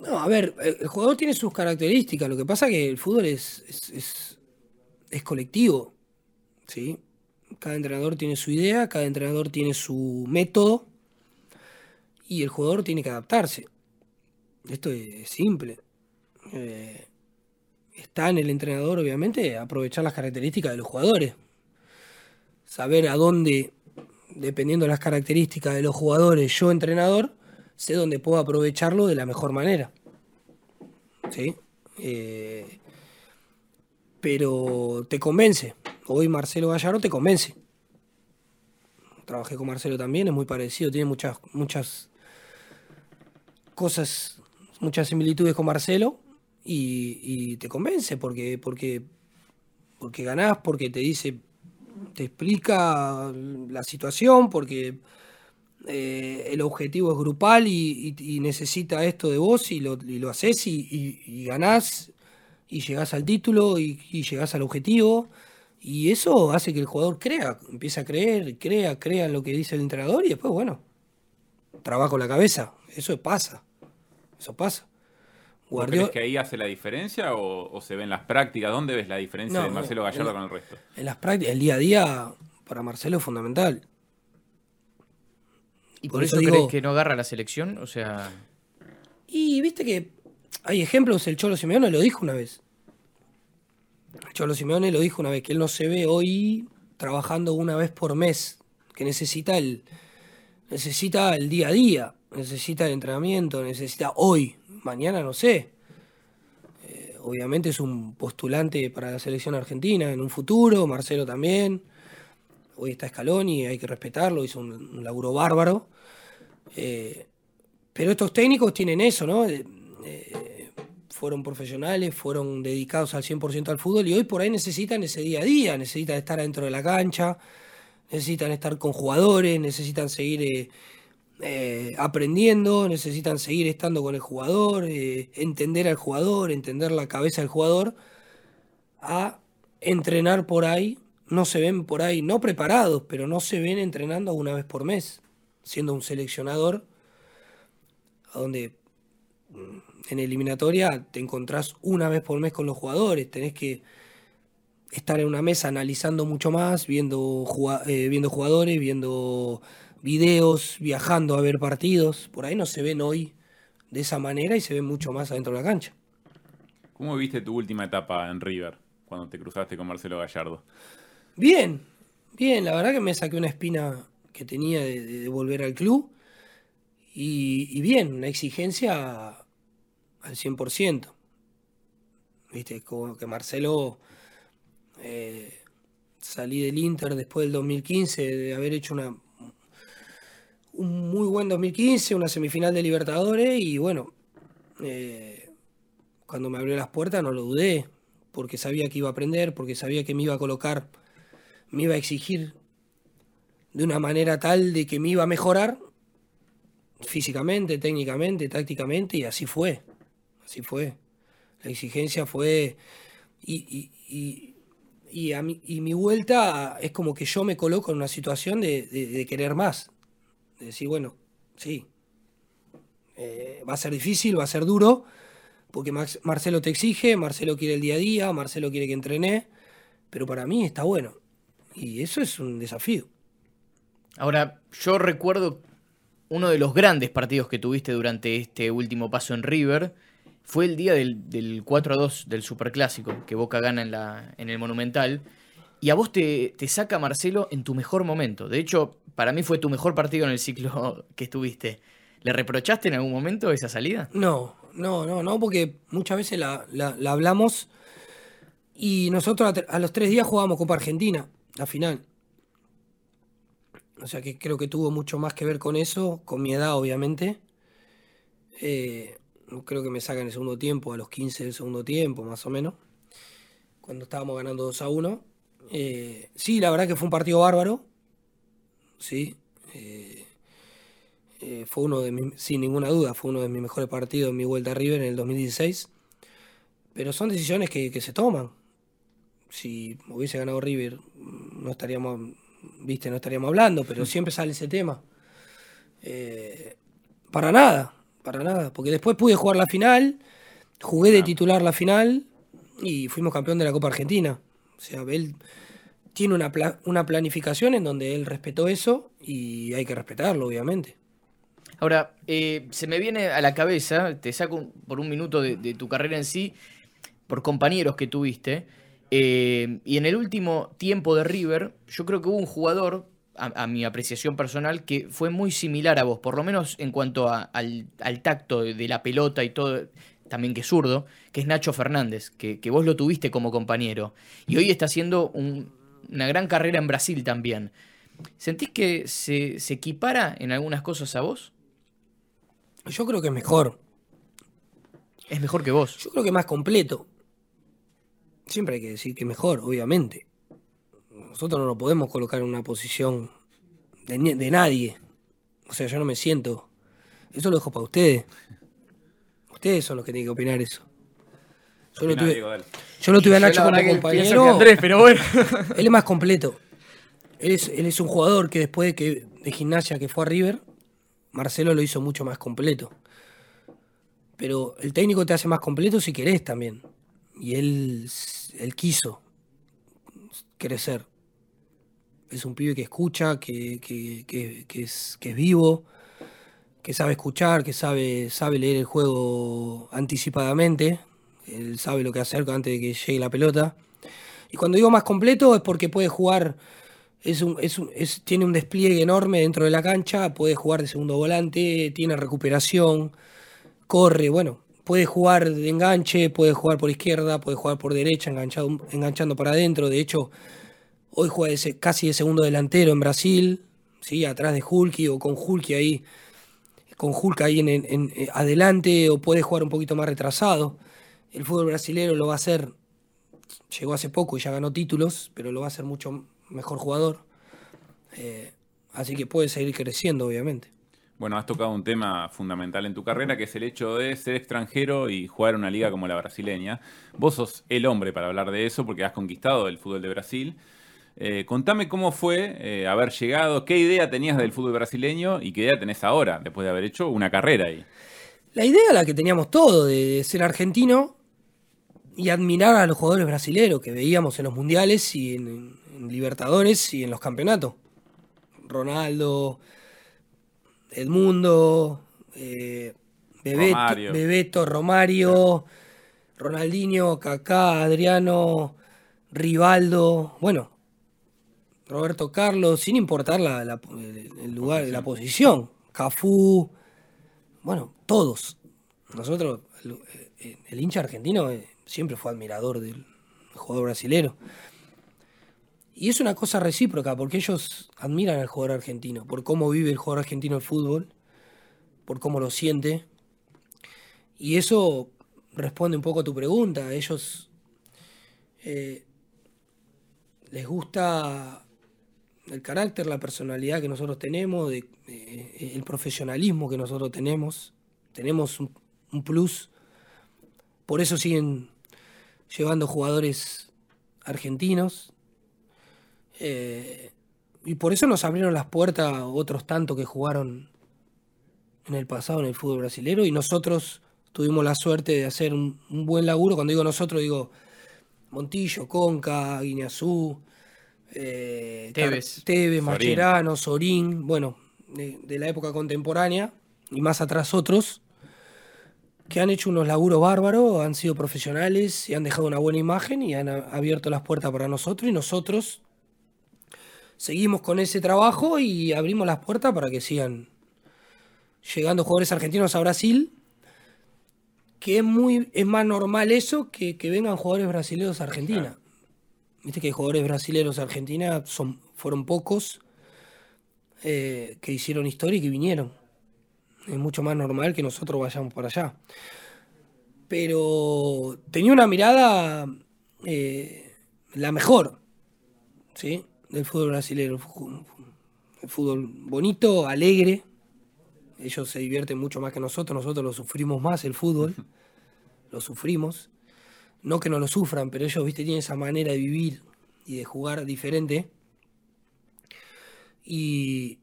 No, a ver, el jugador tiene sus características. Lo que pasa es que el fútbol es, es, es colectivo. ¿sí? Cada entrenador tiene su idea, cada entrenador tiene su método y el jugador tiene que adaptarse. Esto es simple. Eh, está en el entrenador, obviamente, aprovechar las características de los jugadores. Saber a dónde, dependiendo de las características de los jugadores, yo entrenador, sé dónde puedo aprovecharlo de la mejor manera. ¿Sí? Eh, pero te convence hoy Marcelo Gallardo te convence. Trabajé con Marcelo también, es muy parecido, tiene muchas, muchas cosas, muchas similitudes con Marcelo y, te convence porque, porque, porque ganás, porque te dice, te explica la situación, porque eh, el objetivo es grupal y, necesita esto de vos y lo, y lo haces y, ganás y llegás al título y, llegás al objetivo. Y eso hace que el jugador crea, empieza a creer, crea, crea en lo que dice el entrenador y después, bueno, trabajo la cabeza. Eso pasa. Eso pasa. ¿Crees que ahí hace la diferencia o, se ve en las prácticas? ¿Dónde ves la diferencia de Marcelo Gallardo con el resto? En las prácticas, el día a día para Marcelo es fundamental. ¿Y por, eso, crees que no agarra la selección? O sea. Y viste que hay ejemplos, el Cholo Simeone lo dijo una vez. Cholo Simeone lo dijo una vez, que él no se ve hoy trabajando una vez por mes, que necesita el, necesita el día a día, necesita el entrenamiento, necesita hoy, mañana no sé. Eh, obviamente es un postulante para la selección argentina en un futuro, Marcelo también. Hoy está Scaloni, hay que respetarlo, hizo un, laburo bárbaro. Eh, pero estos técnicos tienen eso, ¿no? Eh, fueron profesionales, fueron dedicados al 100% al fútbol y hoy por ahí necesitan ese día a día, necesitan estar dentro de la cancha, necesitan estar con jugadores, necesitan seguir eh, aprendiendo, necesitan seguir estando con el jugador, eh, entender al jugador, entender la cabeza del jugador, a entrenar por ahí. No se ven por ahí, no preparados, pero no se ven entrenando una vez por mes, siendo un seleccionador, a donde mm, en eliminatoria te encontrás una vez por mes con los jugadores, tenés que estar en una mesa analizando mucho más, viendo, eh, viendo jugadores, viendo videos, viajando a ver partidos. Por ahí no se ven hoy de esa manera y se ven mucho más adentro de la cancha. ¿Cómo viste tu última etapa en River cuando te cruzaste con Marcelo Gallardo? Bien, bien, la verdad que me saqué una espina que tenía de, volver al club y, bien, una exigencia al 100%. Viste, como que Marcelo eh, salí del Inter después del 2015 de haber hecho una, un muy buen 2015, una semifinal de Libertadores y bueno, eh, cuando me abrió las puertas no lo dudé, porque sabía que iba a aprender, porque sabía que me iba a colocar, me iba a exigir de una manera tal de que me iba a mejorar físicamente, técnicamente, tácticamente y así fue, así fue. La exigencia fue y, y, a mi, y mi vuelta es como que yo me coloco en una situación de querer más, de decir, bueno, sí, eh, va a ser difícil, va a ser duro, porque Marcelo te exige, Marcelo quiere el día a día, Marcelo quiere que entrene, pero para mí está bueno. Y eso es un desafío. Ahora, yo recuerdo uno de los grandes partidos que tuviste durante este último paso en River. Fue el día del, del 4-2 del Superclásico, que Boca gana en, la, en el Monumental. Y a vos te, te, saca Marcelo en tu mejor momento. De hecho, para mí fue tu mejor partido en el ciclo que estuviste. ¿Le reprochaste en algún momento esa salida? No, no, no, no, porque muchas veces la, hablamos y nosotros a, los tres días jugábamos Copa Argentina, la final. O sea que creo que tuvo mucho más que ver con eso, con mi edad obviamente. Eh, creo que me sacan el segundo tiempo, a los 15 del segundo tiempo más o menos, cuando estábamos ganando 2 a 1. Eh, sí, la verdad que fue un partido bárbaro. Sí. Eh, eh, fue uno de mis, sin ninguna duda, fue uno de mis mejores partidos en mi vuelta a River en el 2016. Pero son decisiones que, se toman. Si hubiese ganado River, no estaríamos, viste, no estaríamos hablando, pero siempre sale ese tema. para nada, para nada. Porque después pude jugar la final, jugué de titular la final y fuimos campeón de la Copa Argentina. O sea, él tiene una, una planificación en donde él respetó eso y hay que respetarlo, obviamente. Ahora, eh, se me viene a la cabeza, te saco por un minuto de, tu carrera en sí, por compañeros que tuviste, eh, y en el último tiempo de River, yo creo que hubo un jugador, a, mi apreciación personal, que fue muy similar a vos, por lo menos en cuanto al, tacto de, la pelota y todo, también que es zurdo, que es Nacho Fernández, que, vos lo tuviste como compañero. Y hoy está haciendo una gran carrera en Brasil también. ¿Sentís que se, equipara en algunas cosas a vos? Yo creo que es mejor. Es mejor que vos. Yo creo que más completo. Siempre hay que decir que mejor, obviamente. Nosotros no nos podemos colocar en una posición de, de nadie. O sea, yo no me siento. Eso lo dejo para ustedes. Ustedes son los que tienen que opinar eso. Yo, lo tuve, yo lo tuve a Nacho como compañero. Andrés, pero bueno. él es más completo. Él es, él es un jugador que después de, que, de gimnasia que fue a River, Marcelo lo hizo mucho más completo. Pero el técnico te hace más completo si querés también. Y él, él quiso crecer. Es un pibe que escucha, que, es, que es vivo, que sabe escuchar, que sabe, sabe leer el juego anticipadamente. Él sabe lo que hacer antes de que llegue la pelota. Y cuando digo más completo es porque puede jugar, es es tiene un despliegue enorme dentro de la cancha, puede jugar de segundo volante, tiene recuperación, corre, bueno, puede jugar de enganche, puede jugar por izquierda, puede jugar por derecha, enganchado, enganchando para adentro. De hecho, hoy juega casi de segundo delantero en Brasil, ¿sí? atrás de Hulky o con Hulky ahí, con Hulk ahí en, eh, adelante, o puede jugar un poquito más retrasado. El fútbol brasileño lo va a hacer, llegó hace poco y ya ganó títulos, pero lo va a hacer mucho mejor jugador. Eh, así que puede seguir creciendo, obviamente. Bueno, has tocado un tema fundamental en tu carrera, que es el hecho de ser extranjero y jugar una liga como la brasileña. Vos sos el hombre para hablar de eso, porque has conquistado el fútbol de Brasil. Eh, contame cómo fue eh, haber llegado, qué idea tenías del fútbol brasileño y qué idea tenés ahora, después de haber hecho una carrera ahí. La idea la que teníamos todo, de ser argentino y admirar a los jugadores brasileños que veíamos en los mundiales y en Libertadores y en los campeonatos. Ronaldo, Edmundo, eh, Bebeto, Romario. Ronaldinho, Kaká, Adriano, Rivaldo, bueno, Roberto Carlos, sin importar la, el lugar, la posición, Cafú, bueno, todos. Nosotros, el, el hincha argentino eh, siempre fue admirador del jugador brasilero. Y es una cosa recíproca, porque ellos admiran al jugador argentino, por cómo vive el jugador argentino el fútbol, por cómo lo siente. Y eso responde un poco a tu pregunta. ellos eh, les gusta el carácter, la personalidad que nosotros tenemos, el profesionalismo que nosotros tenemos. Tenemos un plus. Por eso siguen llevando jugadores argentinos eh, y por eso nos abrieron las puertas otros tantos que jugaron en el pasado en el fútbol brasilero y nosotros tuvimos la suerte de hacer un, buen laburo. Cuando digo nosotros, digo Montillo, Conca, Guineazú, eh, Tevez, Tevez Mascherano, Sorín, bueno, de, la época contemporánea y más atrás otros que han hecho unos laburos bárbaros, han sido profesionales y han dejado una buena imagen y han abierto las puertas para nosotros y nosotros seguimos con ese trabajo y abrimos las puertas para que sigan llegando jugadores argentinos a Brasil, que es muy es más normal eso que, que vengan jugadores brasileños a Argentina. Viste que jugadores brasileños Argentina son, fueron pocos eh, que hicieron historia y que vinieron. Es mucho más normal que nosotros vayamos para allá. Pero tenía una mirada eh, la mejor, ¿sí? del fútbol brasileño. El fútbol bonito, alegre. Ellos se divierten mucho más que nosotros, nosotros lo sufrimos más el fútbol. Lo sufrimos. No que no lo sufran, pero ellos, viste, tienen esa manera de vivir y de jugar diferente. Y,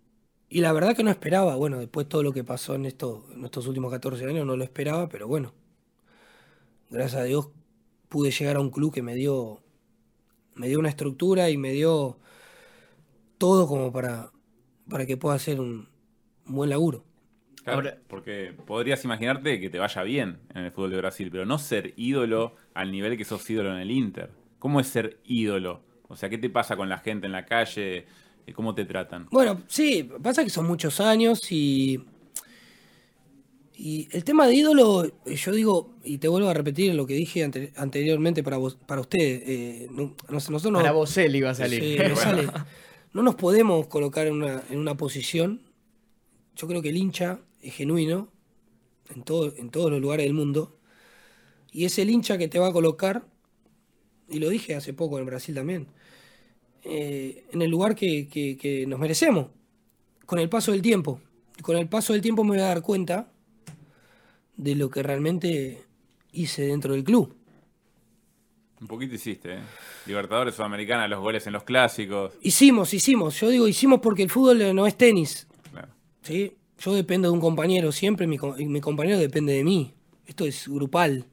y la verdad que no esperaba, bueno, después todo lo que pasó en, esto, en estos últimos 14 años no lo esperaba, pero bueno, gracias a Dios pude llegar a un club que me dio, me dio una estructura y me dio todo como para, para que pueda hacer un, buen laburo. porque podrías imaginarte que te vaya bien en el fútbol de Brasil, pero no ser ídolo al nivel que sos ídolo en el Inter. ¿Cómo es ser ídolo? O sea, ¿qué te pasa con la gente en la calle? ¿Cómo te tratan? Bueno, sí, pasa que son muchos años y. Y el tema de ídolo, yo digo, y te vuelvo a repetir lo que dije anteriormente para vos, para ustedes. Eh, para vos él iba a salir. sale no nos podemos colocar en una, en una posición. Yo creo que el hincha es genuino en, todo, en todos los lugares del mundo. Y es el hincha que te va a colocar, y lo dije hace poco en Brasil también, eh, en el lugar que, nos merecemos, con el paso del tiempo. con el paso del tiempo me voy a dar cuenta de lo que realmente hice dentro del club. Un poquito hiciste, ¿eh? Libertadores Sudamericana, los goles en los clásicos. Hicimos, hicimos. Yo digo hicimos porque el fútbol no es tenis. ¿sí? Yo dependo de un compañero siempre, mi, mi compañero depende de mí. Esto es grupal.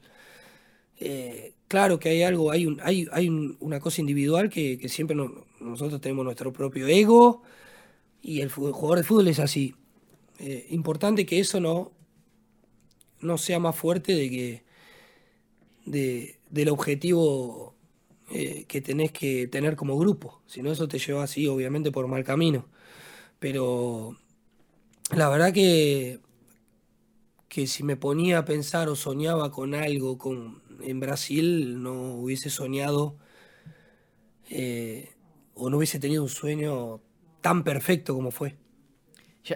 Eh, claro que hay algo, hay, un, hay, hay una cosa individual que, siempre nosotros tenemos nuestro propio ego y el, jugador de fútbol es así. Eh, importante que eso no, no sea más fuerte de que del objetivo eh, que tenés que tener como grupo. Si no, eso te lleva así, obviamente, por mal camino. Pero la verdad que, que si me ponía a pensar o soñaba con algo con, en Brasil, no hubiese soñado eh, o no hubiese tenido un sueño tan perfecto como fue.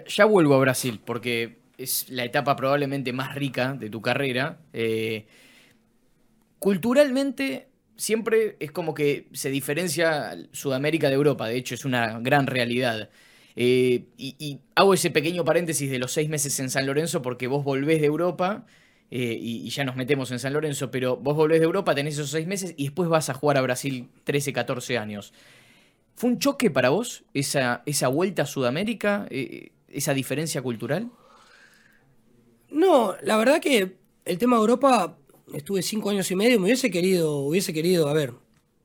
Ya, vuelvo a Brasil, porque es la etapa probablemente más rica de tu carrera. Eh, culturalmente, siempre es como que se diferencia Sudamérica de Europa, de hecho es una gran realidad. Eh, y, hago ese pequeño paréntesis de los seis meses en San Lorenzo porque vos volvés de Europa eh, y, ya nos metemos en San Lorenzo, pero vos volvés de Europa, tenés esos seis meses y después vas a jugar a Brasil 13, 14 años. ¿Fue un choque para vos esa, esa vuelta a Sudamérica, eh, esa diferencia cultural? No, la verdad que el tema de Europa estuve cinco años y medio, me hubiese querido, hubiese querido, a ver,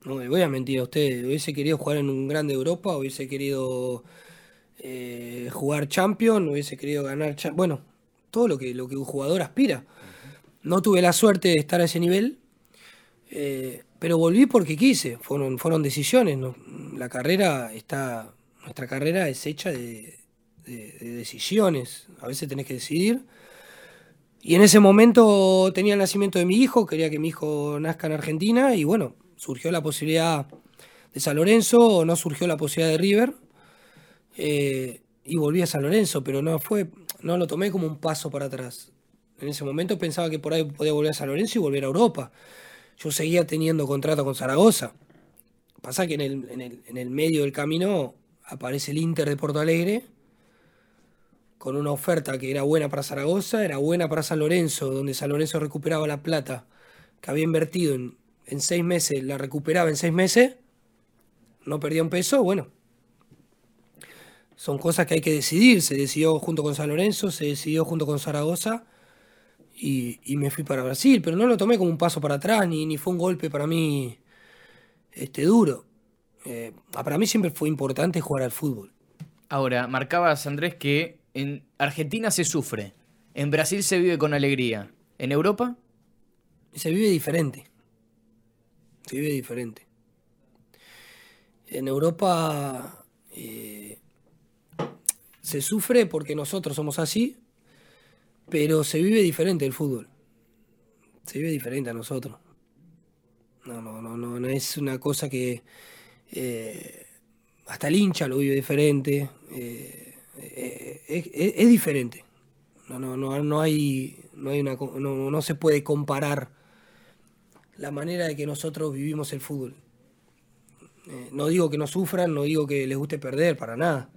no me voy a mentir a ustedes, hubiese querido jugar en un grande Europa, hubiese querido eh, jugar Champion, hubiese querido ganar, bueno, todo lo que, lo que un jugador aspira. No tuve la suerte de estar a ese nivel, eh, pero volví porque quise, fueron, decisiones. La carrera está, nuestra carrera es hecha de, de decisiones, a veces tenés que decidir y en ese momento tenía el nacimiento de mi hijo, quería que mi hijo nazca en Argentina y bueno, surgió la posibilidad de San Lorenzo, no surgió la posibilidad de River eh, y volví a San Lorenzo, pero no fue, no lo tomé como un paso para atrás. En ese momento pensaba que por ahí podía volver a San Lorenzo y volver a Europa. Yo seguía teniendo contrato con Zaragoza. Pasa que en el, medio del camino aparece el Inter de Porto Alegre con una oferta que era buena para Zaragoza, era buena para San Lorenzo, donde San Lorenzo recuperaba la plata que había invertido en, seis meses, la recuperaba en seis meses, no perdía un peso, bueno. Son cosas que hay que decidir, se decidió junto con San Lorenzo, se decidió junto con Zaragoza y, me fui para Brasil, pero no lo tomé como un paso para atrás, ni, ni fue un golpe para mí este, duro. Eh, para mí siempre fue importante jugar al fútbol. Ahora, marcabas, Andrés, que en Argentina se sufre, en Brasil se vive con alegría, ¿en Europa? Se vive diferente. Se vive diferente. En Europa eh, se sufre porque nosotros somos así, pero se vive diferente el fútbol. Se vive diferente a nosotros. No, no, no, no, es una cosa que eh, hasta el hincha lo vive diferente. Eh, eh, es, diferente. No, no, no, no hay, no, hay una, no, no se puede comparar la manera de que nosotros vivimos el fútbol. No digo que no sufran, no digo que les guste perder, para nada.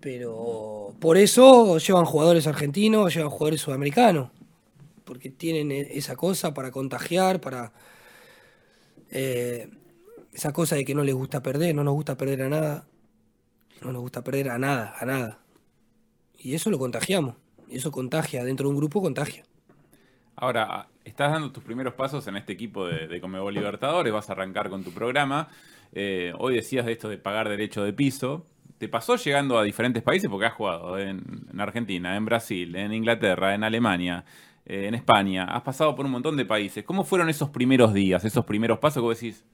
Pero por eso llevan jugadores argentinos, llevan jugadores sudamericanos. Porque tienen e, esa cosa para contagiar, para... Eh, esa cosa de que no les gusta perder, no nos gusta perder a nada. No nos gusta perder a nada, a nada. Y eso lo contagiamos. Eso contagia, dentro de un grupo contagia. Ahora, estás dando tus primeros pasos en este equipo de, de Comebol Libertadores, vas a arrancar con tu programa. Eh, hoy decías de esto de pagar derecho de piso. ¿Te pasó llegando a diferentes países? Porque has jugado en, Argentina, en Brasil, en Inglaterra, en Alemania, eh, en España. Has pasado por un montón de países. ¿Cómo fueron esos primeros días, esos primeros pasos que vos decís,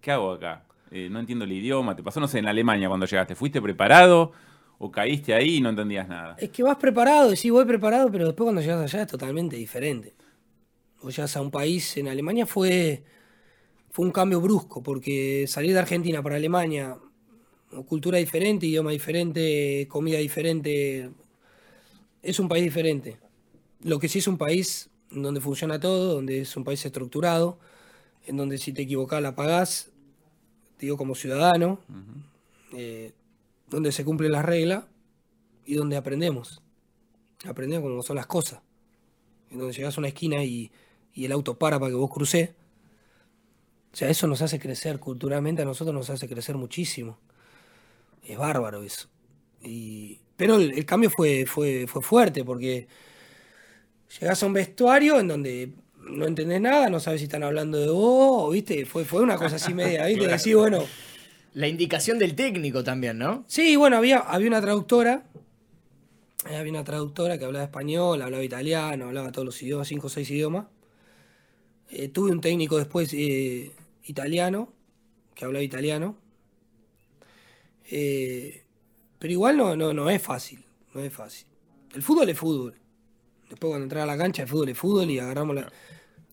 ¿qué hago acá? Eh, no entiendo el idioma. ¿Te pasó, no sé, en Alemania cuando llegaste? ¿Fuiste preparado o caíste ahí y no entendías nada? Es que vas preparado, sí, voy preparado, pero después cuando llegas allá es totalmente diferente. O llegas a un país, en Alemania fue, fue un cambio brusco, porque salir de Argentina para Alemania, cultura diferente, idioma diferente, comida diferente, es un país diferente. Lo que sí es un país donde funciona todo, donde es un país estructurado, en donde si te equivocas la pagás, digo como ciudadano, eh, donde se cumplen las reglas y donde aprendemos. Aprendemos cómo son las cosas. En donde llegas a una esquina y, y el auto para para que vos cruces. O sea, eso nos hace crecer culturalmente, a nosotros nos hace crecer muchísimo. Es bárbaro eso. Y, pero el, cambio fue, fue, fue fuerte porque llegás a un vestuario en donde no entendés nada, no sabes si están hablando de vos, ¿viste? Fue, fue una cosa así media, ¿viste? Decís, bueno. La indicación del técnico también, ¿no? Sí, bueno, había, había una traductora. Había una traductora que hablaba español, hablaba italiano, hablaba todos los idiomas, cinco o seis idiomas. Eh, tuve un técnico después eh, italiano, que hablaba italiano. Eh, pero igual no, no, no es fácil, no es fácil. El fútbol es fútbol. Después cuando entras a la cancha, el fútbol es fútbol y agarramos la...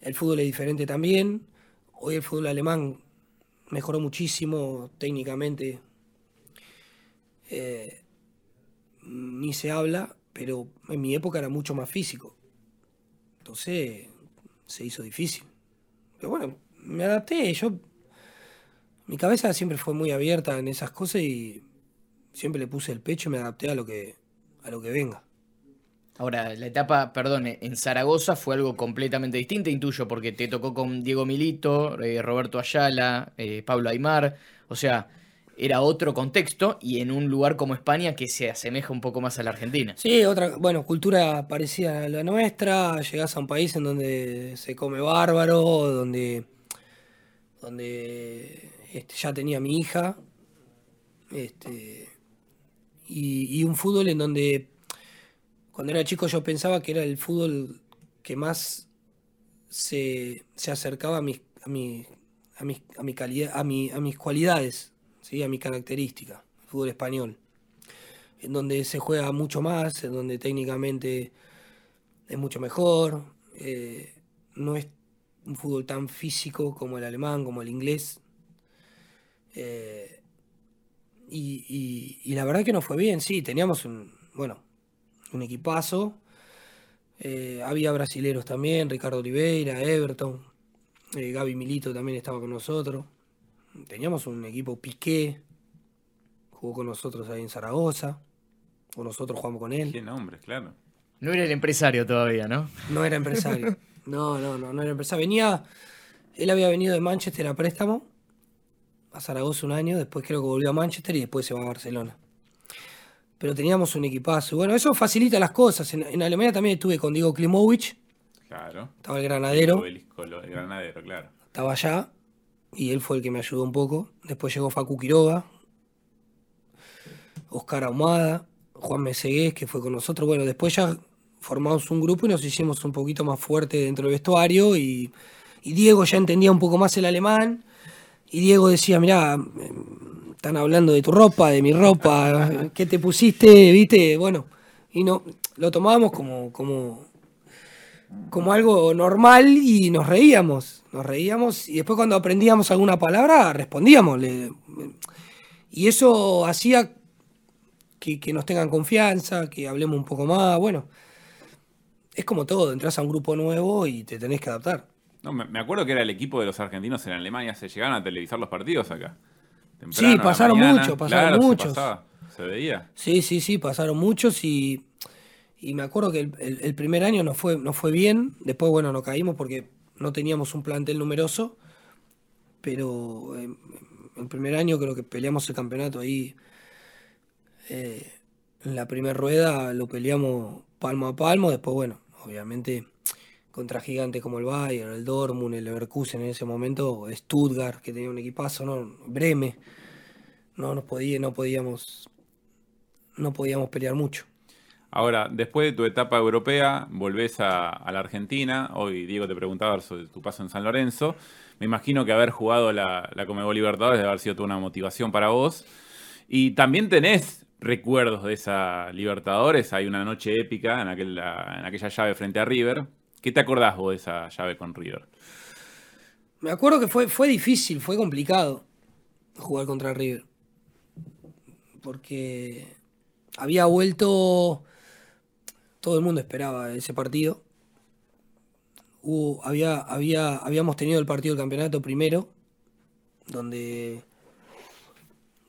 El fútbol es diferente también. Hoy el fútbol alemán mejoró muchísimo técnicamente. ni se habla, pero en mi época era mucho más físico. Entonces se hizo difícil. Pero bueno, me adapté. Yo, mi cabeza siempre fue muy abierta en esas cosas y siempre le puse el pecho y me adapté a lo que, a lo que venga. Ahora, la etapa, perdón, en Zaragoza fue algo completamente distinto, intuyo, porque te tocó con Diego Milito, eh, Roberto Ayala, eh, Pablo Aymar, o sea, era otro contexto y en un lugar como España que se asemeja un poco más a la Argentina. Sí, otra, bueno, cultura parecida a la nuestra, llegás a un país en donde se come bárbaro, donde, donde este, ya tenía mi hija, este, y, un fútbol en donde cuando era chico yo pensaba que era el fútbol que más se, acercaba a mis, a, mi, a, mis, a, mi calidad, a, mi, mis cualidades a mi característica, el fútbol español, en donde se juega mucho más, en donde técnicamente es mucho mejor, eh, no es un fútbol tan físico como el alemán, como el inglés. Eh, y, la verdad que no fue bien, sí, teníamos un, bueno, un equipazo. Eh, había brasileros también, Ricardo Oliveira, Everton, Gaby Milito también estaba con nosotros teníamos un equipo Piqué, jugó con nosotros ahí en Zaragoza, o nosotros jugamos con él. Qué nombre, claro. No era el empresario todavía, ¿no? No era empresario. No, no, no, no era empresario. Venía, él había venido de Manchester a préstamo, a Zaragoza un año, después creo que volvió a Manchester y después se va a Barcelona. Pero teníamos un equipazo. Bueno, eso facilita las cosas. En, Alemania también estuve con Diego Klimovic. Claro. Estaba el granadero. El, el granadero, claro. Estaba allá y él fue el que me ayudó un poco. Después llegó Facu Quiroga, Oscar Ahumada, Juan Mesegués, que fue con nosotros. Bueno, después ya formamos un grupo y nos hicimos un poquito más fuerte dentro del vestuario y, Diego ya entendía un poco más el alemán y Diego decía, mirá, están hablando de tu ropa, de mi ropa, ¿qué te pusiste? ¿Viste? Bueno, y no, lo tomábamos como, como, como algo normal y nos reíamos, nos reíamos y después cuando aprendíamos alguna palabra respondíamos. y eso hacía que, nos tengan confianza, que hablemos un poco más, bueno, es como todo, entras a un grupo nuevo y te tenés que adaptar. No, me acuerdo que era el equipo de los argentinos en Alemania, se llegaban a televisar los partidos acá. sí, pasaron muchos, pasaron muchos. Se, se veía. Sí, sí, sí, pasaron muchos y y me acuerdo que el, primer año no fue, no fue bien, después bueno, nos caímos porque no teníamos un plantel numeroso, pero eh, el primer año creo que peleamos el campeonato ahí. Eh, en la primera rueda lo peleamos palmo a palmo, después bueno, obviamente contra gigantes como el Bayern, el Dortmund, el Leverkusen en ese momento, Stuttgart, que tenía un equipazo, ¿no? Breme, no nos podía, no podíamos, no podíamos pelear mucho. Ahora, después de tu etapa europea, volvés a, la Argentina. Hoy Diego te preguntaba sobre tu paso en San Lorenzo. Me imagino que haber jugado la, la Libertadores debe haber sido toda una motivación para vos. Y también tenés recuerdos de esa Libertadores. Hay una noche épica en aquella llave frente a River. ¿Qué te acordás vos de esa llave con River? Me acuerdo que fue, fue difícil, fue complicado jugar contra River. Porque había vuelto todo el mundo esperaba ese partido. había, había, habíamos tenido el partido del campeonato primero, donde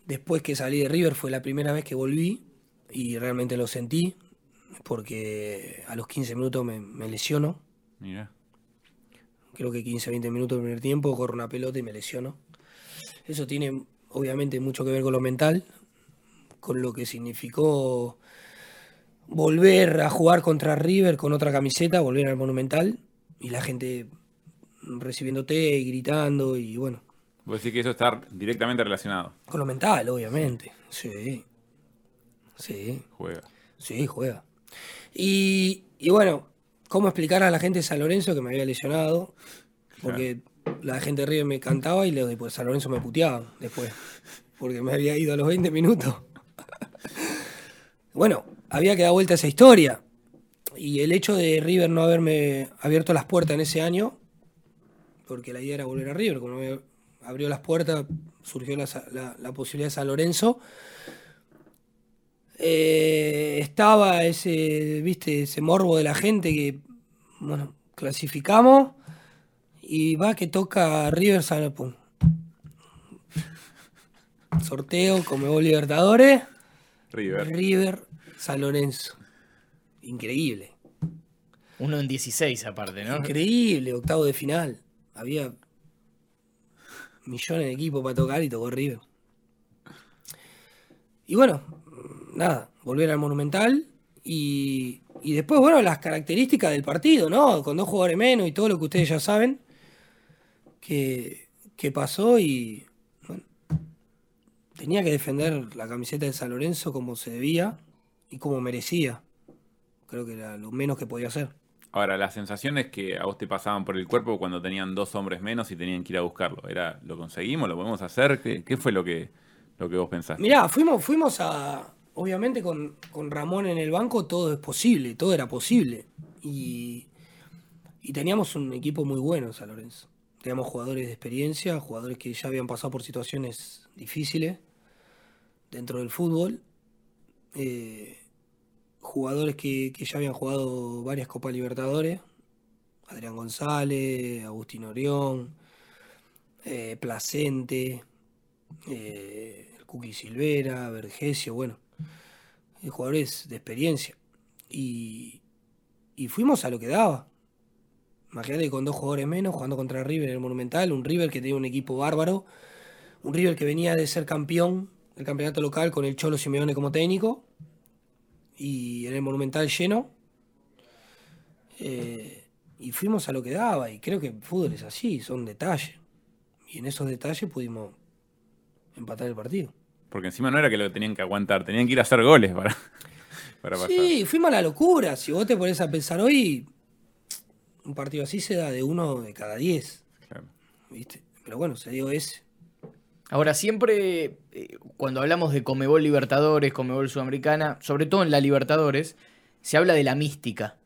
después que salí de River fue la primera vez que volví y realmente lo sentí porque a los 15 minutos me, lesiono. Mira. Creo que 15, 20 minutos del primer tiempo, corro una pelota y me lesiono. Eso tiene obviamente mucho que ver con lo mental, con lo que significó volver a jugar contra River con otra camiseta, volver al Monumental y la gente recibiéndote y gritando y bueno. Vos decís que eso está directamente relacionado. Con lo mental, obviamente. Sí. Sí. Juega. Sí, juega. Y, bueno, ¿cómo explicar a la gente de San Lorenzo que me había lesionado? Porque la gente de River me cantaba y los de San Lorenzo me puteaban después. Porque me había ido a los 20 minutos. bueno, había que dar vuelta a esa historia. Y el hecho de River no haberme abierto las puertas en ese año, porque la idea era volver a River, como me abrió las puertas, surgió la, posibilidad de San Lorenzo. Eh, estaba ese, viste, ese morbo de la gente que, bueno, clasificamos y va que toca River San. Sorteo, Comebol Libertadores. River. River San Lorenzo. Increíble. Uno en 16 aparte, ¿no? Increíble, octavo de final. Había millones de equipos para tocar y tocó River. Y bueno, nada, volver al Monumental y, y después, bueno, las características del partido, ¿no? Con dos jugadores menos y todo lo que ustedes ya saben que, que pasó y bueno, tenía que defender la camiseta de San Lorenzo como se debía y como merecía. Creo que era lo menos que podía hacer. Ahora, las sensaciones que a vos te pasaban por el cuerpo cuando tenían dos hombres menos y tenían que ir a buscarlo, ¿era lo conseguimos? ¿Lo podemos hacer? ¿Qué, fue lo que, lo que vos pensaste? Mirá, fuimos, fuimos a. Obviamente con, con Ramón en el banco todo es posible, todo era posible. Y, y teníamos un equipo muy bueno en San Lorenzo. Teníamos jugadores de experiencia, jugadores que ya habían pasado por situaciones difíciles dentro del fútbol. Eh, jugadores que, ya habían jugado varias Copas Libertadores. Adrián González, Agustín Orión, eh, Placente, eh, Cookie Silvera, Vergesio, bueno, jugadores de experiencia. Y, y fuimos a lo que daba. Imagínate con dos jugadores menos, jugando contra River en el Monumental, un River que tenía un equipo bárbaro, un River que venía de ser campeón del campeonato local con el Cholo Simeone como técnico, y en el Monumental lleno. Eh, y fuimos a lo que daba, y creo que el fútbol es así, son detalles. Y en esos detalles pudimos empatar el partido. Porque encima no era que lo tenían que aguantar, tenían que ir a hacer goles para, para pasar. Sí, fuimos a la locura. Si vos te pones a pensar hoy, un partido así se da de uno de cada diez. ¿Viste? Pero bueno, se dio ese. Ahora, siempre eh, cuando hablamos de Comebol Libertadores, Comebol Sudamericana, sobre todo en la Libertadores, se habla de la mística.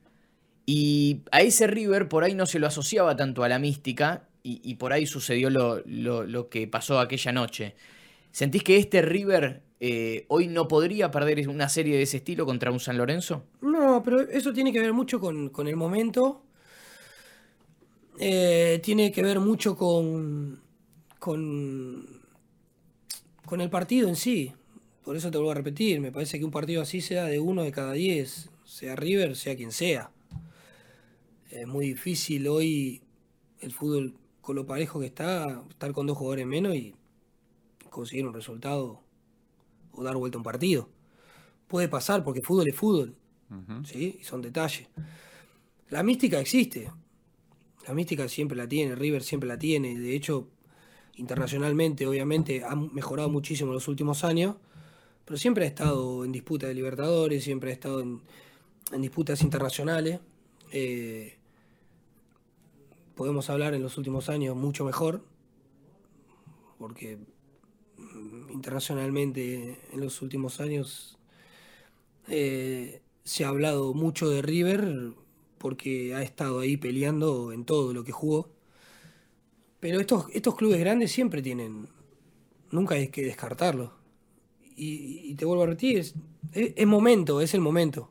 Y a ese River por ahí no se lo asociaba tanto a la mística y, por ahí sucedió lo, que pasó aquella noche. ¿Sentís que este River eh, hoy no podría perder una serie de ese estilo contra un San Lorenzo? No, pero eso tiene que ver mucho con, el momento. Eh, tiene que ver mucho con, con con el partido en sí. Por eso te vuelvo a repetir, me parece que un partido así sea de uno de cada diez, sea River, sea quien sea. Es muy difícil hoy el fútbol con lo parejo que está, estar con dos jugadores menos y conseguir un resultado o dar vuelta a un partido. Puede pasar porque fútbol es fútbol, ¿sí? Y son detalles. La mística existe. La mística siempre la tiene, River siempre la tiene. De hecho, internacionalmente, obviamente, ha mejorado muchísimo en los últimos años, pero siempre ha estado en disputa de Libertadores, siempre ha estado en, disputas internacionales. Eh, podemos hablar en los últimos años mucho mejor, porque internacionalmente en los últimos años eh, se ha hablado mucho de River porque ha estado ahí peleando en todo lo que jugó. Pero estos, estos clubes grandes siempre tienen. Nunca hay que descartarlo. Y, te vuelvo a repetir, es, momento, es el momento.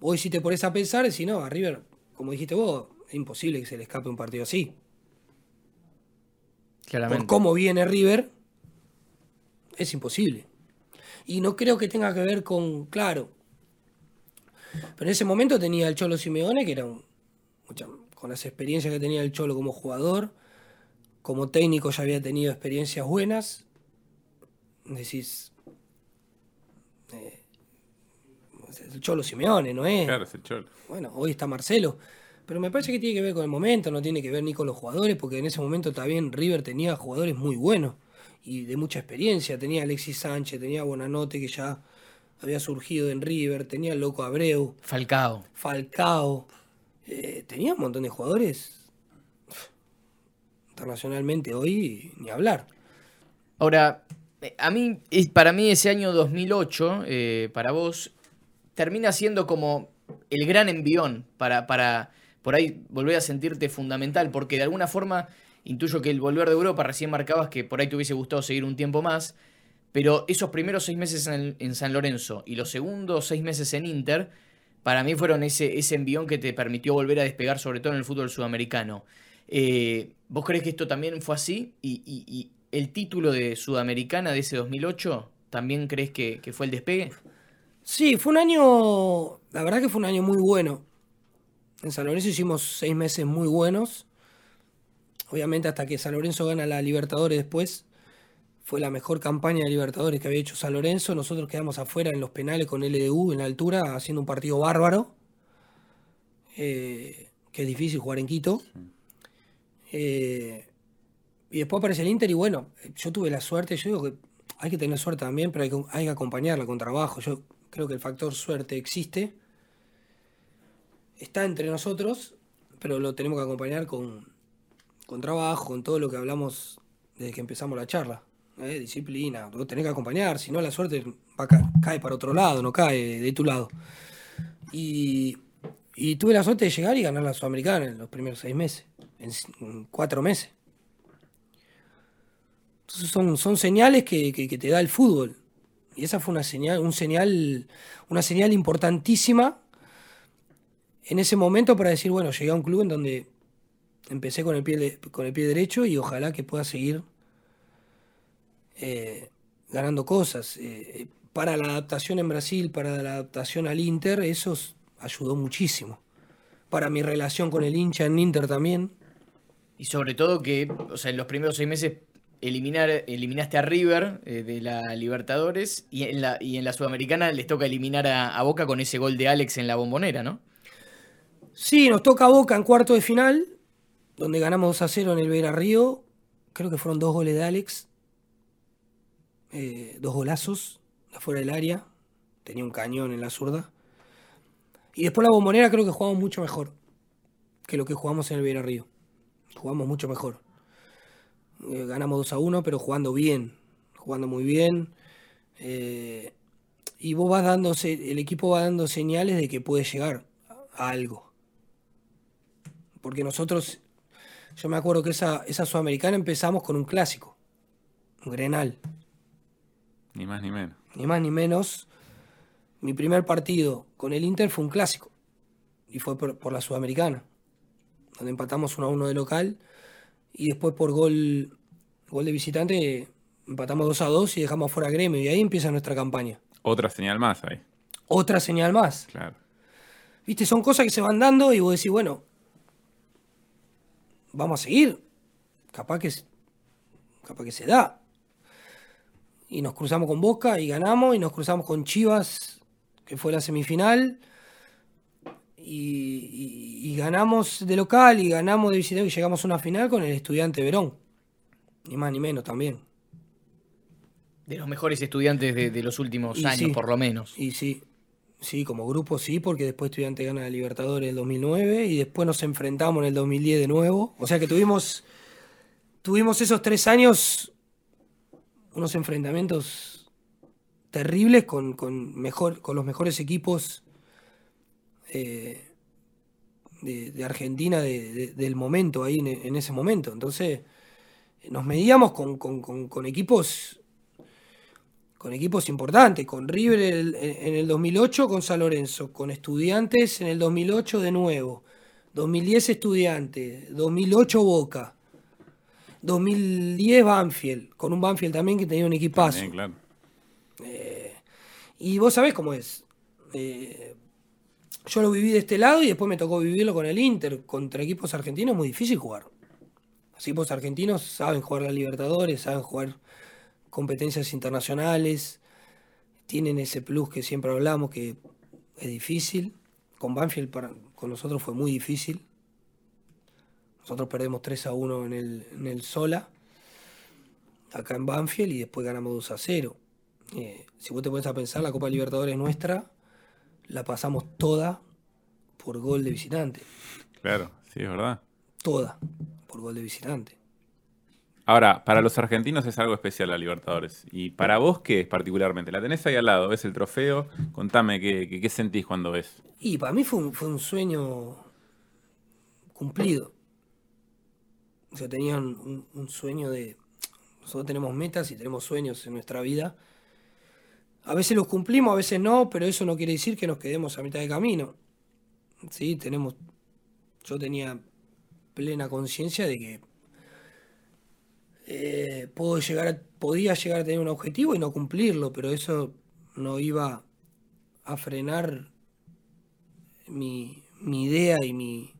Hoy si te pones a pensar, si no, a River, como dijiste vos, es imposible que se le escape un partido así. Claramente. Por cómo viene River, es imposible. Y no creo que tenga que ver con, claro, pero en ese momento tenía el Cholo Simeone, que era un, con las experiencias que tenía el Cholo como jugador, como técnico ya había tenido experiencias buenas. Decís, eh, el Cholo Simeone, ¿no es? Claro, es el Cholo. Bueno, hoy está Marcelo. Pero me parece que tiene que ver con el momento, no tiene que ver ni con los jugadores, porque en ese momento también River tenía jugadores muy buenos y de mucha experiencia. Tenía Alexis Sánchez, tenía Buenanote, que ya había surgido en River, tenía el loco Abreu. Falcao. Falcao. Eh, tenía un montón de jugadores internacionalmente hoy, ni hablar. Ahora, eh, a mí, para mí ese año 2008, eh, para vos, termina siendo como el gran envión para, para por ahí volver a sentirte fundamental, porque de alguna forma intuyo que el volver de Europa recién marcabas que por ahí te hubiese gustado seguir un tiempo más, pero esos primeros seis meses en, San Lorenzo y los segundos seis meses en Inter, para mí fueron ese, ese envión que te permitió volver a despegar, sobre todo en el fútbol sudamericano. Eh, ¿Vos crees que esto también fue así? ¿Y, el título de Sudamericana de ese 2008 también crees que, que fue el despegue? Sí, fue un año, la verdad que fue un año muy bueno. En San Lorenzo hicimos seis meses muy buenos. Obviamente hasta que San Lorenzo gana la Libertadores después, fue la mejor campaña de Libertadores que había hecho San Lorenzo. Nosotros quedamos afuera en los penales con LDU en la altura, haciendo un partido bárbaro. Eh, que es difícil jugar en Quito. Eh, y después aparece el Inter y bueno, yo tuve la suerte, yo digo que hay que tener suerte también, pero hay que, hay que acompañarla con trabajo. Yo creo que el factor suerte existe. Está entre nosotros, pero lo tenemos que acompañar con, con trabajo, con todo lo que hablamos desde que empezamos la charla. ¿eh? disciplina, vos tenés que acompañar, si no la suerte cae para otro lado, no cae de tu lado. Y, tuve la suerte de llegar y ganar la Sudamericana en los primeros seis meses, en, cuatro meses. Entonces son, son señales que, te da el fútbol. Y esa fue una señal, un señal, una señal importantísima en ese momento para decir, bueno, llegué a un club en donde empecé con el pie, con el pie derecho y ojalá que pueda seguir eh, ganando cosas. Eh, para la adaptación en Brasil, para la adaptación al Inter, eso ayudó muchísimo. Para mi relación con el hincha en Inter también. Y sobre todo que, o sea, en los primeros seis meses eliminar, eliminaste a River eh, de la Libertadores y en la, y en la Sudamericana les toca eliminar a, Boca con ese gol de Alex en la bombonera, ¿no? Sí, nos toca a Boca en cuarto de final, donde ganamos 2 a 0 en el Vera Río. Creo que fueron dos goles de Alex. Eh, dos golazos afuera del área, tenía un cañón en la zurda. Y después la bombonera creo que jugamos mucho mejor que lo que jugamos en el Vera Río. Jugamos mucho mejor. Eh, ganamos 2 a 1, pero jugando bien, jugando muy bien. Eh, y vos vas dándose, el equipo va dando señales de que puede llegar a algo. Porque nosotros, yo me acuerdo que esa, esa sudamericana empezamos con un clásico, un Grenal. Ni más ni menos. Ni más ni menos. Mi primer partido con el Inter fue un clásico. Y fue por, la Sudamericana. Donde empatamos 1 a 1 de local. Y después por gol, gol de visitante empatamos 2 a 2 y dejamos fuera gremio. Y ahí empieza nuestra campaña. Otra señal más ahí. Otra señal más. Claro. Viste, son cosas que se van dando y vos decís, bueno, vamos a seguir. Capaz que, capaz que se da y nos cruzamos con Boca y ganamos, y nos cruzamos con Chivas, que fue la semifinal, y, ganamos de local y ganamos de visitante y llegamos a una final con el estudiante Verón, ni más ni menos también. De los mejores estudiantes de, los últimos años, por lo menos. Y sí, sí, como grupo sí, porque después Estudiante gana la Libertadores en el 2009 y después nos enfrentamos en el 2010 de nuevo. O sea que tuvimos, tuvimos esos tres años unos enfrentamientos terribles con, mejor, con los mejores equipos eh, de, Argentina del momento, ahí en, ese momento. Entonces, nos medíamos con, equipos con equipos importantes, con River en el 2008 con San Lorenzo, con Estudiantes en el 2008 de nuevo, 2010 Estudiantes, 2008 Boca, 2010 Banfield, con un Banfield también que tenía un equipazo. claro. Eh, Y vos sabés cómo es. Eh, yo lo viví de este lado y después me tocó vivirlo con el Inter. Contra equipos argentinos es muy difícil jugar. Los equipos argentinos saben jugar la Libertadores, saben jugar competencias internacionales, tienen ese plus que siempre hablamos que es difícil. Con Banfield para, con nosotros fue muy difícil. Nosotros perdemos 3 a 1 en el, en el Sola, acá en Banfield, y después ganamos 2 a 0. Eh, si vos te pones a pensar, la Copa Libertadores nuestra la pasamos toda por gol de visitante. Claro, sí, es verdad. Toda por gol de visitante. Ahora, para los argentinos es algo especial la Libertadores. ¿Y para vos qué es particularmente? La tenés ahí al lado, ves el trofeo. Contame qué, qué, sentís cuando ves. Y para mí fue un, fue un sueño cumplido. O sea, tenían un, un, sueño de... Nosotros tenemos metas y tenemos sueños en nuestra vida. A veces los cumplimos, a veces no, pero eso no quiere decir que nos quedemos a mitad de camino. Sí, tenemos... Yo tenía plena conciencia de que eh, llegar podía llegar a tener un objetivo y no cumplirlo, pero eso no iba a frenar mi, idea y mi,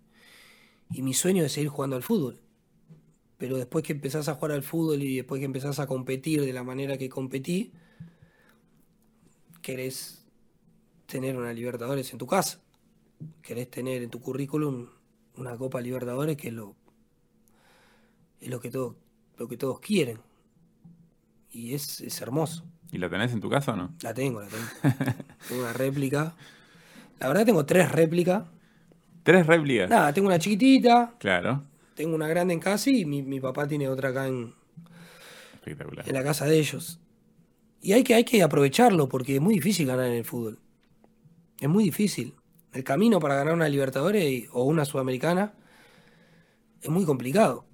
y mi sueño de seguir jugando al fútbol. Pero después que empezás a jugar al fútbol y después que empezás a competir de la manera que competí, querés tener una Libertadores en tu casa. Querés tener en tu currículum una Copa Libertadores que es lo, es lo, que, todo, lo que todos quieren. Y es, es hermoso. ¿Y la tenés en tu casa o no? La tengo, la tengo. tengo una réplica. La verdad tengo tres réplicas. ¿Tres réplicas? Nada, tengo una chiquitita. Claro. Tengo una grande en casa y mi, mi papá tiene otra acá en, Espectacular. en la casa de ellos. Y hay que, hay que aprovecharlo porque es muy difícil ganar en el fútbol. Es muy difícil. El camino para ganar una Libertadores o una Sudamericana es muy complicado.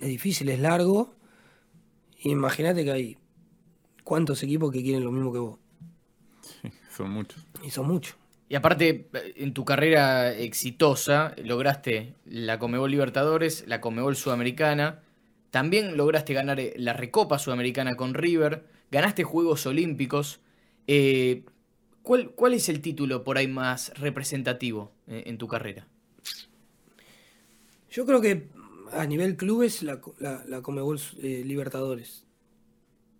Es difícil, es largo. Imagínate que hay cuántos equipos que quieren lo mismo que vos. Sí, son muchos. Y son muchos. Y aparte, en tu carrera exitosa, lograste la Comebol Libertadores, la Comebol Sudamericana, también lograste ganar eh, la Recopa Sudamericana con River, ganaste Juegos Olímpicos. Eh, ¿cuál, ¿Cuál es el título por ahí más representativo en, en tu carrera? Yo creo que a nivel clubes la, la, la Comebol eh, Libertadores.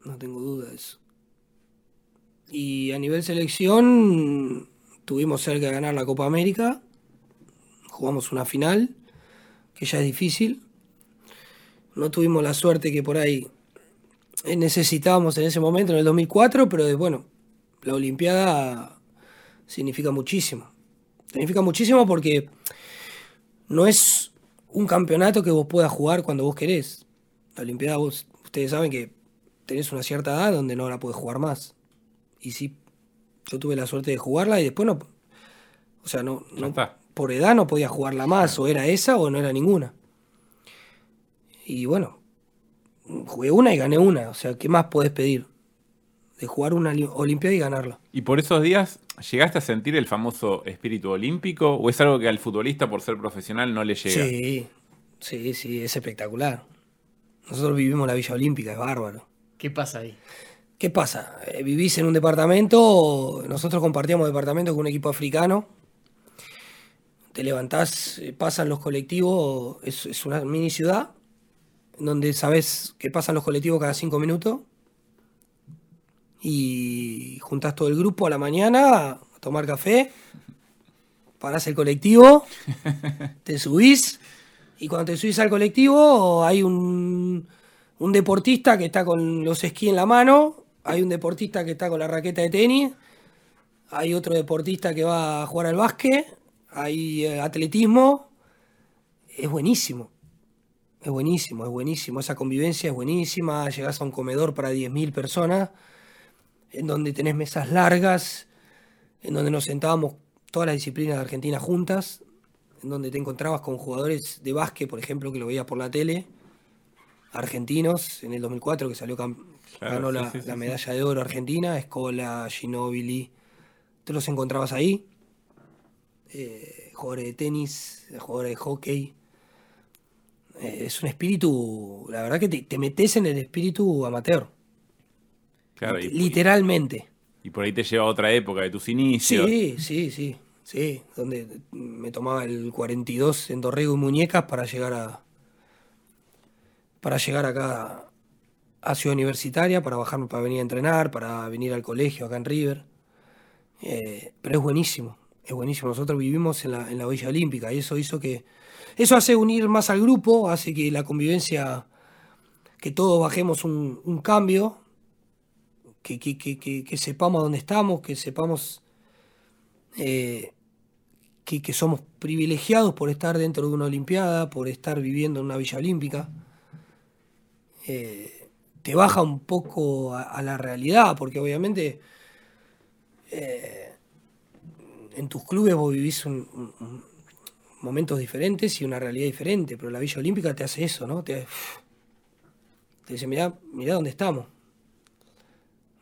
No tengo duda de eso. Y a nivel selección tuvimos cerca de ganar la Copa América. Jugamos una final, que ya es difícil. No tuvimos la suerte que por ahí necesitábamos en ese momento, en el 2004, pero bueno, la Olimpiada significa muchísimo. Significa muchísimo porque no es un campeonato que vos puedas jugar cuando vos querés. La Olimpiada, vos, ustedes saben que tenés una cierta edad donde no la podés jugar más. Y sí, yo tuve la suerte de jugarla y después no. O sea, no, no por edad no podía jugarla más, o era esa o no era ninguna. Y bueno, jugué una y gané una. O sea, ¿qué más podés pedir? De jugar una Olimpiada y ganarla. ¿Y por esos días llegaste a sentir el famoso espíritu olímpico? ¿O es algo que al futbolista, por ser profesional, no le llega? Sí, sí, sí, es espectacular. Nosotros vivimos la Villa Olímpica, es bárbaro. ¿Qué pasa ahí? ¿Qué pasa? Eh, vivís en un departamento, nosotros compartíamos departamento con un equipo africano. Te levantás, eh, pasan los colectivos, es, es una mini ciudad, donde sabes que pasan los colectivos cada cinco minutos. Y juntás todo el grupo a la mañana a tomar café, parás el colectivo, te subís, y cuando te subís al colectivo hay un, un deportista que está con los esquí en la mano, hay un deportista que está con la raqueta de tenis, hay otro deportista que va a jugar al básquet, hay eh, atletismo, es buenísimo. Es buenísimo, es buenísimo. Esa convivencia es buenísima. Llegás a un comedor para 10.000 personas, en donde tenés mesas largas, en donde nos sentábamos todas las disciplinas de Argentina juntas, en donde te encontrabas con jugadores de básquet, por ejemplo, que lo veías por la tele, argentinos, en el 2004, que salió claro, ganó la, sí, sí, la medalla de oro argentina, Escola, Ginóbili, te los encontrabas ahí. Eh, jugadores de tenis, jugadores de hockey. Eh, es un espíritu, la verdad que te, te, metes en el espíritu amateur. Claro, y, Literalmente. Y por ahí te lleva a otra época de tus inicios. Sí, sí, sí. Sí, donde me tomaba el 42 en Dorrego y Muñecas para llegar a. para llegar acá a Ciudad Universitaria, para bajarme para venir a entrenar, para venir al colegio acá en River. Eh, pero es buenísimo, es buenísimo. Nosotros vivimos en la, en la Villa Olímpica y eso hizo que. Eso hace unir más al grupo, hace que la convivencia. que todos bajemos un, cambio, que, que, sepamos dónde estamos, que sepamos eh, que, somos privilegiados por estar dentro de una Olimpiada, por estar viviendo en una Villa Olímpica. Eh, te baja un poco a, la realidad, porque obviamente eh, en tus clubes vos vivís momentos diferentes y una realidad diferente, pero la Villa Olímpica te hace eso, ¿no? Te, dice, mirá, mirá dónde estamos.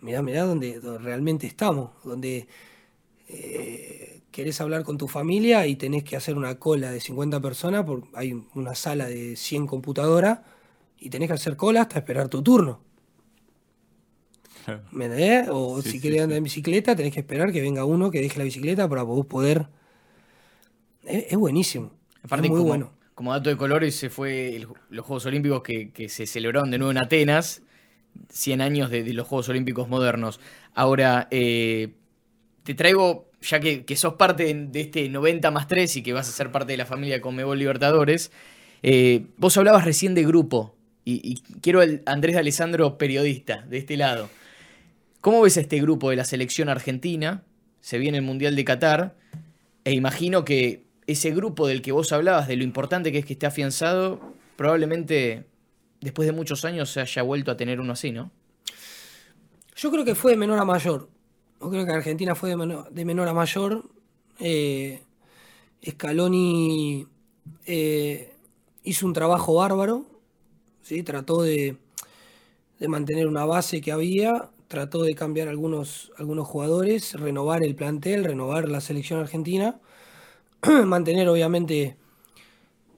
Mirá, mirá dónde, realmente estamos, donde eh, querés hablar con tu familia y tenés que hacer una cola de 50 personas, porque hay una sala de 100 computadoras y tenés que hacer cola hasta esperar tu turno. ¿Me entendés? O si querés andar en bicicleta, tenés que esperar que venga uno que deje la bicicleta para poder. Es, buenísimo. Aparte, muy bueno. Como dato de colores, se fue los Juegos Olímpicos que, se celebraron de nuevo en Atenas, 100 años de, los Juegos Olímpicos modernos. Ahora, eh, te traigo, ya que, sos parte de, este 90 más 3 y que vas a ser parte de la familia Conmebol Libertadores, eh, vos hablabas recién de grupo, y, quiero al Andrés de Alessandro, periodista, de este lado. ¿Cómo ves este grupo de la selección argentina? Se viene el Mundial de Qatar, e imagino que ese grupo del que vos hablabas, de lo importante que es que esté afianzado, probablemente después de muchos años se haya vuelto a tener uno así, ¿no? Yo creo que fue de menor a mayor. Yo creo que Argentina fue de menor, a mayor. Eh, Scaloni eh, hizo un trabajo bárbaro. ¿sí? Trató de, mantener una base que había. Trató de cambiar algunos, algunos jugadores, renovar el plantel, renovar la selección argentina. mantener, obviamente,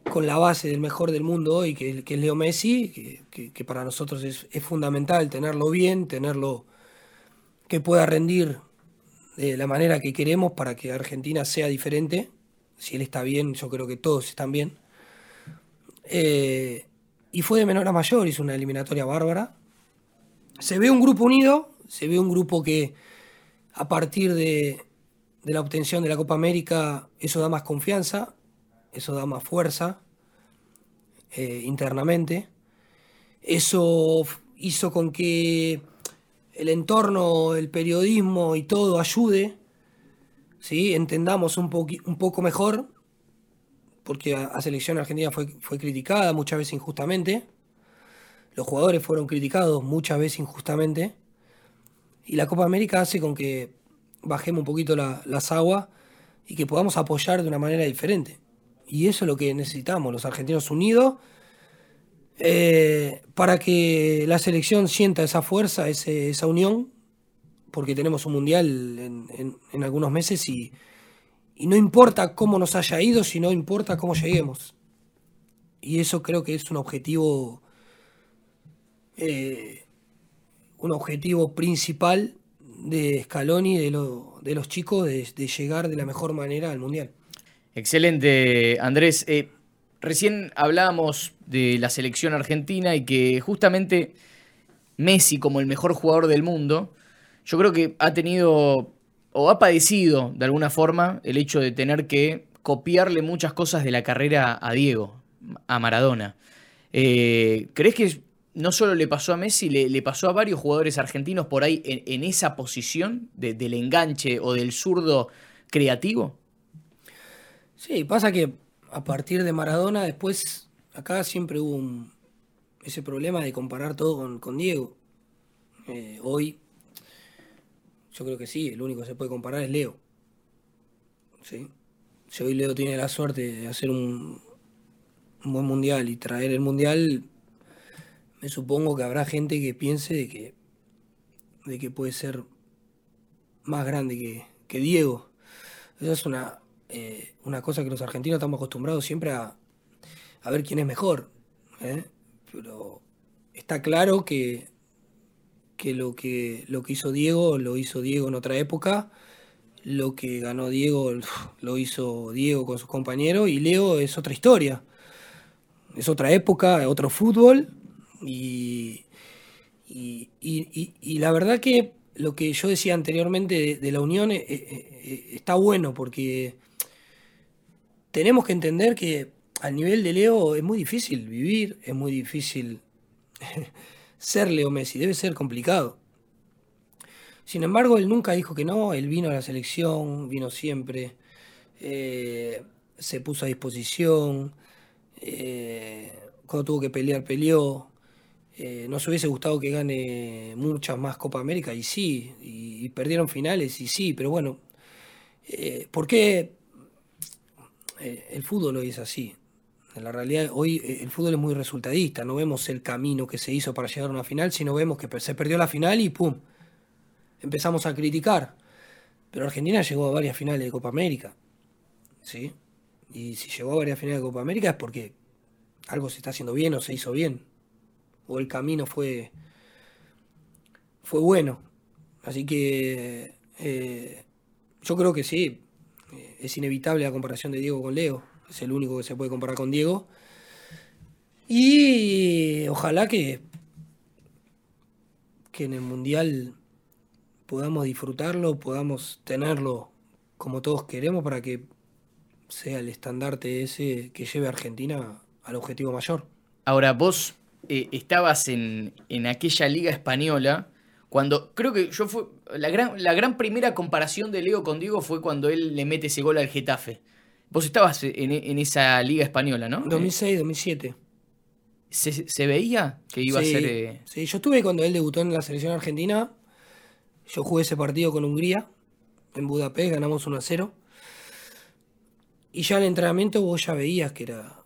con la base del mejor del mundo hoy, que, es Leo Messi, que, para nosotros es, es fundamental tenerlo bien, tenerlo que pueda rendir de la manera que queremos para que Argentina sea diferente. Si él está bien, yo creo que todos están bien. Eh, y fue de menor a mayor, hizo una eliminatoria bárbara. Se ve un grupo unido, se ve un grupo que a partir de, la obtención de la Copa América, eso da más confianza, eso da más fuerza eh, internamente. Eso hizo con que el entorno, el periodismo y todo ayude, ¿sí? entendamos un, un poco mejor, porque la selección argentina fue, fue criticada muchas veces injustamente, los jugadores fueron criticados muchas veces injustamente, y la Copa América hace con que bajemos un poquito las aguas y que podamos apoyar de una manera diferente. Y eso es lo que necesitamos, los argentinos unidos eh, para que la selección sienta esa fuerza, esa unión, porque tenemos un mundial en, algunos meses y, no importa cómo nos haya ido, sino importa cómo lleguemos. Y eso creo que es un objetivo, eh, un objetivo principal de Scaloni, de, de los chicos, de, llegar de la mejor manera al mundial. Excelente, Andrés. Eh, Recién hablábamos de la selección argentina y que justamente Messi como el mejor jugador del mundo, yo creo que ha tenido o ha padecido de alguna forma el hecho de tener que copiarle muchas cosas de la carrera a Diego, a Maradona. Eh, ¿Crees que no solo le pasó a Messi, le, pasó a varios jugadores argentinos por ahí en, esa posición del enganche o del zurdo creativo? Sí, pasa que a partir de Maradona, después acá siempre hubo ese problema de comparar todo con, Diego. Eh, hoy, yo creo que sí, el único que se puede comparar es Leo. ¿Sí? Si hoy Leo tiene la suerte de hacer un, buen mundial y traer el mundial, me supongo que habrá gente que piense de que, de que puede ser más grande que, que Diego. Esa es una, eh, una cosa que los argentinos estamos acostumbrados siempre a, ver quién es mejor. ¿eh? Pero está claro que, que lo que lo que hizo Diego lo hizo Diego en otra época. Lo que ganó Diego lo hizo Diego con sus compañeros y Leo es otra historia. Es otra época, otro fútbol y, y, la verdad que lo que yo decía anteriormente de, la unión eh, está bueno porque tenemos que entender que al nivel de Leo es muy difícil vivir, es muy difícil ser Leo Messi, debe ser complicado. Sin embargo, él nunca dijo que no, él vino a la selección, vino siempre, se puso a disposición, cuando tuvo que pelear, peleó, eh, nos hubiese gustado que gane muchas más Copa América, y sí, y, perdieron finales, y sí, pero bueno, eh, ¿por qué eh, el fútbol hoy es así? En la realidad, hoy el fútbol es muy resultadista, no vemos el camino que se hizo para llegar a una final, sino vemos que se perdió la final y ¡pum! Empezamos a criticar. Pero Argentina llegó a varias finales de Copa América, ¿sí? Y si llegó a varias finales de Copa América es porque algo se está haciendo bien o se hizo bien o el camino fue, fue bueno. Así que eh, yo creo que sí, eh, es inevitable la comparación de Diego con Leo, es el único que se puede comparar con Diego. Y ojalá que, que en el Mundial podamos disfrutarlo, podamos tenerlo como todos queremos para que sea el estandarte ese que lleve a Argentina al objetivo mayor. Ahora, vos eh, estabas en, aquella liga española, cuando creo que yo fue, la gran, la gran primera comparación de Leo con Diego fue cuando él le mete ese gol al Getafe. Vos estabas en, esa liga española, ¿no? 2006, 2007. ¿Se, veía que iba a ser...? Eh? Sí, yo estuve cuando él debutó en la selección argentina. Yo jugué ese partido con Hungría, en Budapest, ganamos 1 a 0. Y ya en el entrenamiento vos ya veías que era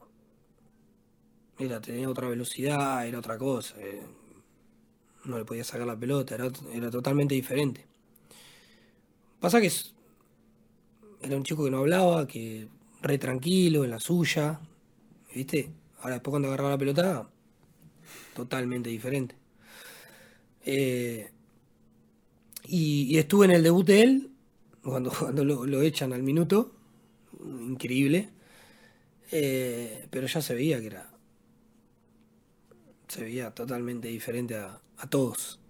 era, tenía otra velocidad, era otra cosa. Eh, no le podía sacar la pelota, era, era totalmente diferente. Pasa que era un chico que no hablaba, que re tranquilo, en la suya, ¿viste? Ahora después cuando agarraba la pelota, totalmente diferente. Eh, y, estuve en el debut de él, cuando, cuando lo, echan al minuto, increíble, eh, pero ya se veía que era, se veía totalmente diferente a, todos.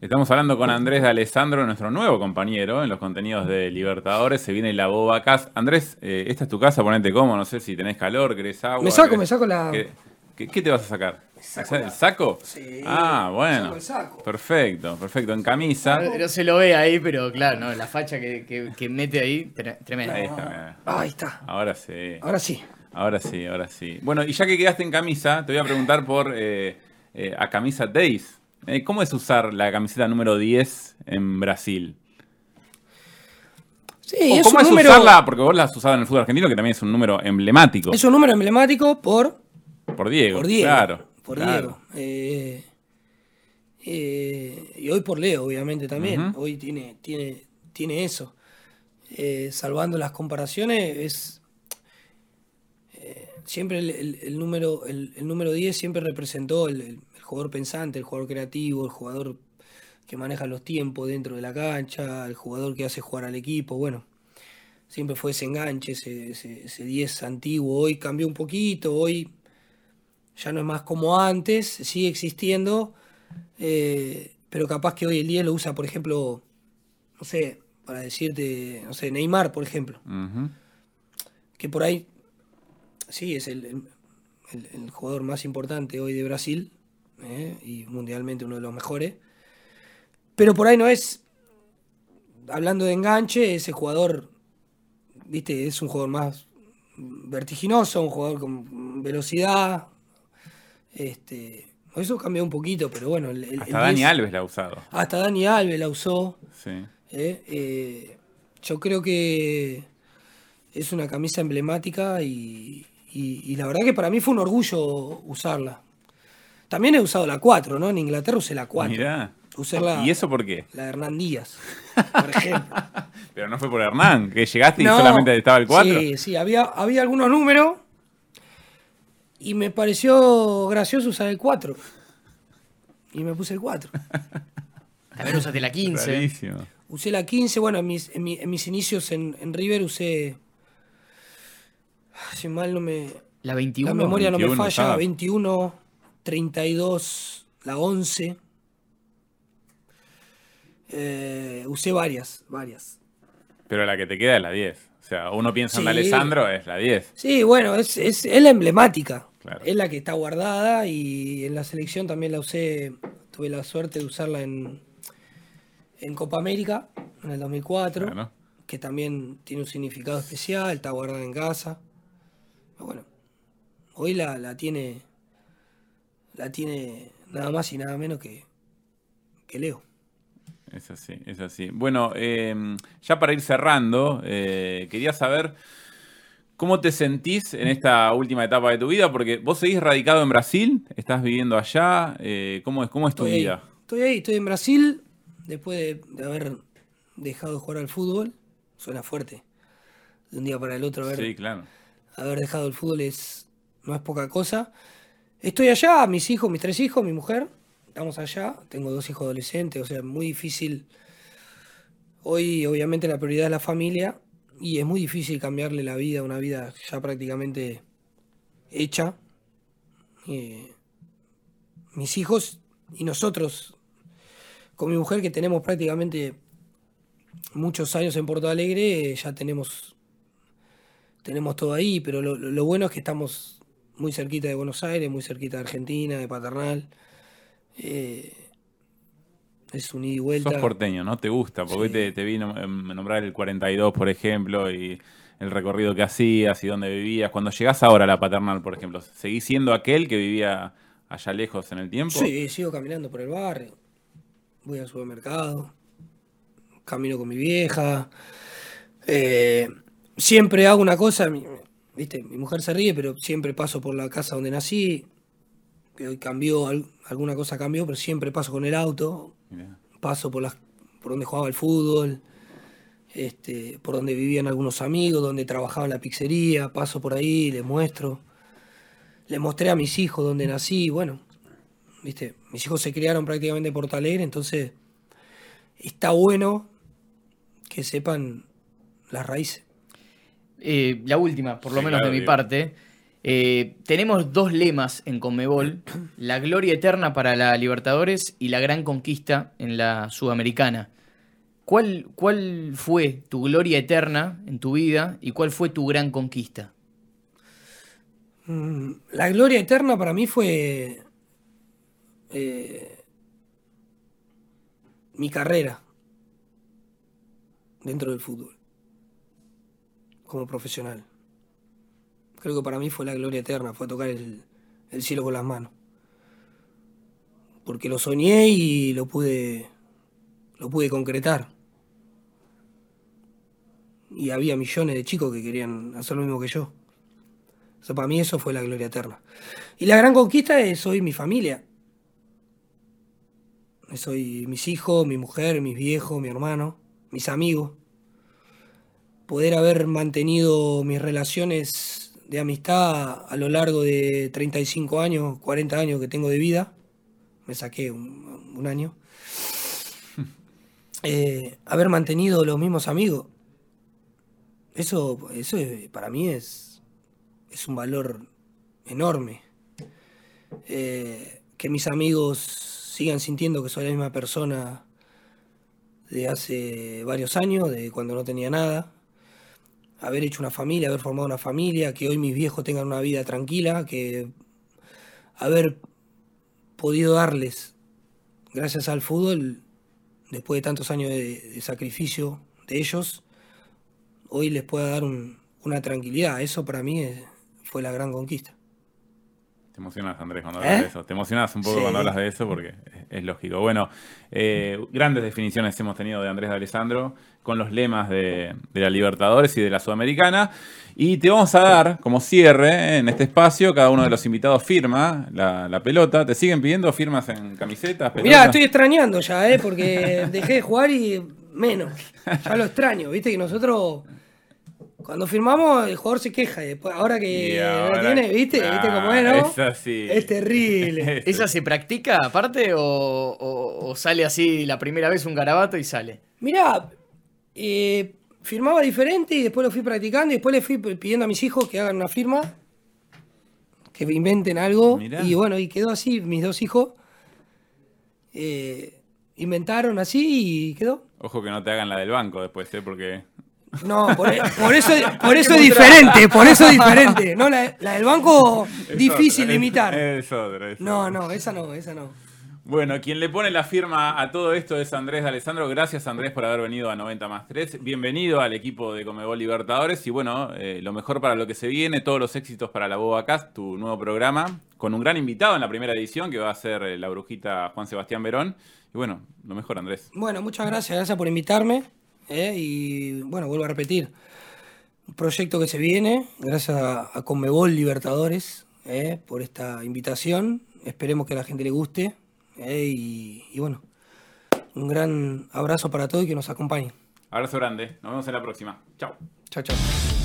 Estamos hablando con Andrés de Alessandro, nuestro nuevo compañero en los contenidos de Libertadores. Se viene la boba casa. Andrés, eh, esta es tu casa, ponete cómodo. No sé si tenés calor, querés agua. Me saco, me saco la. ¿Qué, te vas a sacar? ¿El saco? Sí. Ah, bueno. Perfecto, perfecto. En camisa. No, se lo ve ahí, pero claro, ¿no? la facha que, mete ahí, tremenda. Ahí está, ahí está. Ahora sí. Ahora sí. Ahora sí, ahora sí. Bueno, y ya que quedaste en camisa, te voy a preguntar por eh, eh, a camisa Days. Eh, ¿Cómo es usar la camiseta número 10 en Brasil? Sí, ¿Cómo es usarla? Porque vos la has usado en el fútbol argentino, que también es un número emblemático. Es un número emblemático por... Por Diego, por Diego claro. Por Diego. y hoy por Leo, obviamente, también. Hoy tiene, tiene, tiene eso. salvando las comparaciones, es siempre el, número, el, número 10 siempre representó el, jugador pensante, el jugador creativo, el jugador que maneja los tiempos dentro de la cancha, el jugador que hace jugar al equipo, bueno, siempre fue ese enganche, ese, 10 antiguo, hoy cambió un poquito, hoy ya no es más como antes, sigue existiendo, eh, pero capaz que hoy el 10 lo usa, por ejemplo, no sé, para decirte, no sé, Neymar, por ejemplo. Que por ahí sí, es el, jugador más importante hoy de Brasil eh, y mundialmente uno de los mejores. Pero por ahí no es, hablando de enganche, ese jugador, viste, es un jugador más vertiginoso, un jugador con velocidad. Este, eso cambió un poquito, pero bueno. hasta Dani Alves la ha usado. Hasta Dani Alves la usó. Sí. Eh, eh, yo creo que es una camisa emblemática y, y, la verdad que para mí fue un orgullo usarla. También he usado la 4, ¿no? En Inglaterra usé la 4. Mirá. ¿Y eso por qué? La de Hernán Díaz, por ejemplo. Pero no fue por Hernán, que llegaste y solamente estaba el 4. Sí, sí, había, había algunos números y me pareció gracioso usar el 4. y me puse el 4. También usaste la 15. Usé la 15, bueno, en mis, inicios en, River usé. Si mal no me. La 21. La memoria no me falla, 21, 32, la 11. Eh, usé varias, varias. Pero la que te queda es la 10. O sea, uno piensa en Alessandro, es la 10. Sí, bueno, es, es, la emblemática. Es la que está guardada y en la selección también la usé. Tuve la suerte de usarla en, en Copa América, en el 2004. Que también tiene un significado especial, está guardada en casa. Bueno, hoy la, la tiene. La tiene nada más y nada menos que, que Leo. Es así, es así. Bueno, em, ya para ir cerrando, eh, quería saber cómo te sentís en esta última etapa de tu vida, porque vos seguís radicado en Brasil, estás viviendo allá, eh, ¿cómo, es, ¿cómo es tu vida? Estoy ahí, estoy en Brasil, después de, haber dejado de jugar al fútbol, suena fuerte, de un día para el otro haber, sí, claro. Haber dejado el fútbol es, no es poca cosa. Estoy allá, mis hijos, mis tres hijos, mi mujer, estamos allá, tengo dos hijos adolescentes, o sea, muy difícil. Hoy obviamente la prioridad es la familia y es muy difícil cambiarle la vida, una vida ya prácticamente hecha. Eh, mis hijos y nosotros, con mi mujer que tenemos prácticamente muchos años en Porto Alegre, ya tenemos, tenemos todo ahí, pero lo, lo bueno es que estamos muy cerquita de Buenos Aires, muy cerquita de Argentina, de Paternal. Eh, es un ida y vuelta. Sos porteño, ¿no? ¿Te gusta? Porque hoy te, te vi nombrar el 42, por ejemplo, y el recorrido que hacías y dónde vivías. Cuando llegás ahora a la paternal, por ejemplo, ¿seguís siendo aquel que vivía allá lejos en el tiempo? Sí, sigo caminando por el barrio. Voy al supermercado. Camino con mi vieja. Eh, siempre hago una cosa. ¿viste? Mi mujer se ríe, pero siempre paso por la casa donde nací que hoy cambió, alguna cosa cambió, pero siempre paso con el auto, paso por las por donde jugaba el fútbol, este, por donde vivían algunos amigos, donde trabajaba en la pizzería, paso por ahí, les muestro. Le mostré a mis hijos donde nací, bueno, viste, mis hijos se criaron prácticamente en Porto Alegre, entonces está bueno que sepan las raíces. Eh, la última, por lo menos de mi parte. Eh, tenemos dos lemas en Conmebol, la gloria eterna para la Libertadores y la gran conquista en la Sudamericana. ¿Cuál, ¿Cuál fue tu gloria eterna en tu vida y cuál fue tu gran conquista? Mm, la gloria eterna para mí fue eh, mi carrera dentro del fútbol como profesional. Creo que para mí fue la gloria eterna, fue tocar el, cielo con las manos. Porque lo soñé y lo pude, lo pude concretar. Y había millones de chicos que querían hacer lo mismo que yo. O para mí eso fue la gloria eterna. Y la gran conquista es hoy mi familia. Soy mis hijos, mi mujer, mis viejos, mi hermano, mis amigos. Poder haber mantenido mis relaciones de amistad a lo largo de 35 años, 40 años que tengo de vida. Me saqué un, año. Eh, haber mantenido los mismos amigos. Eso, eso para mí es, es un valor enorme. Eh, que mis amigos sigan sintiendo que soy la misma persona de hace varios años, de cuando no tenía nada haber hecho una familia, haber formado una familia, que hoy mis viejos tengan una vida tranquila, que haber podido darles, gracias al fútbol, después de tantos años de, sacrificio de ellos, hoy les pueda dar una tranquilidad. Eso para mí fue la gran conquista. Te emocionas, Andrés, cuando hablas de ¿Eh? eso. Te emocionas un poco cuando hablas de eso porque es, lógico. Bueno, eh, grandes definiciones hemos tenido de Andrés de Alessandro con los lemas de, la Libertadores y de la Sudamericana. Y te vamos a dar, como cierre en este espacio, cada uno de los invitados firma la, pelota. ¿Te siguen pidiendo firmas en camisetas? Mirá, estoy extrañando ya, ¿eh? porque dejé de jugar y menos. Ya lo extraño, viste que nosotros Cuando firmamos, el jugador se queja. Después, ahora que lo tiene, ¿viste? ¿Viste cómo es, no? Es terrible. ¿Esa se practica aparte o, sale así la primera vez un garabato y sale? Mirá, eh, firmaba diferente y después lo fui practicando y después le fui pidiendo a mis hijos que hagan una firma, que inventen algo. Y bueno, y quedó así, mis dos hijos. Eh, inventaron así y quedó. Ojo que no te hagan la del banco después, ¿eh? Porque no, por, eso, por eso es diferente, por eso es diferente. No, la, del banco difícil de imitar. Es No, no, esa no, esa no. Bueno, quien le pone la firma a todo esto es Andrés de Alessandro. Gracias Andrés por haber venido a 90 más 3. Bienvenido al equipo de Comebol Libertadores y bueno, eh, lo mejor para lo que se viene, todos los éxitos para la Boba Cast, tu nuevo programa, con un gran invitado en la primera edición que va a ser eh, la brujita Juan Sebastián Verón. Y bueno, lo mejor Andrés. Bueno, muchas gracias, gracias por invitarme. ¿Eh? y bueno, vuelvo a repetir, un proyecto que se viene, gracias a, Conmebol Libertadores ¿eh? por esta invitación, esperemos que a la gente le guste ¿eh? y, y, bueno, un gran abrazo para todos y que nos acompañen. Abrazo grande, nos vemos en la próxima. Chao. Chao, chao.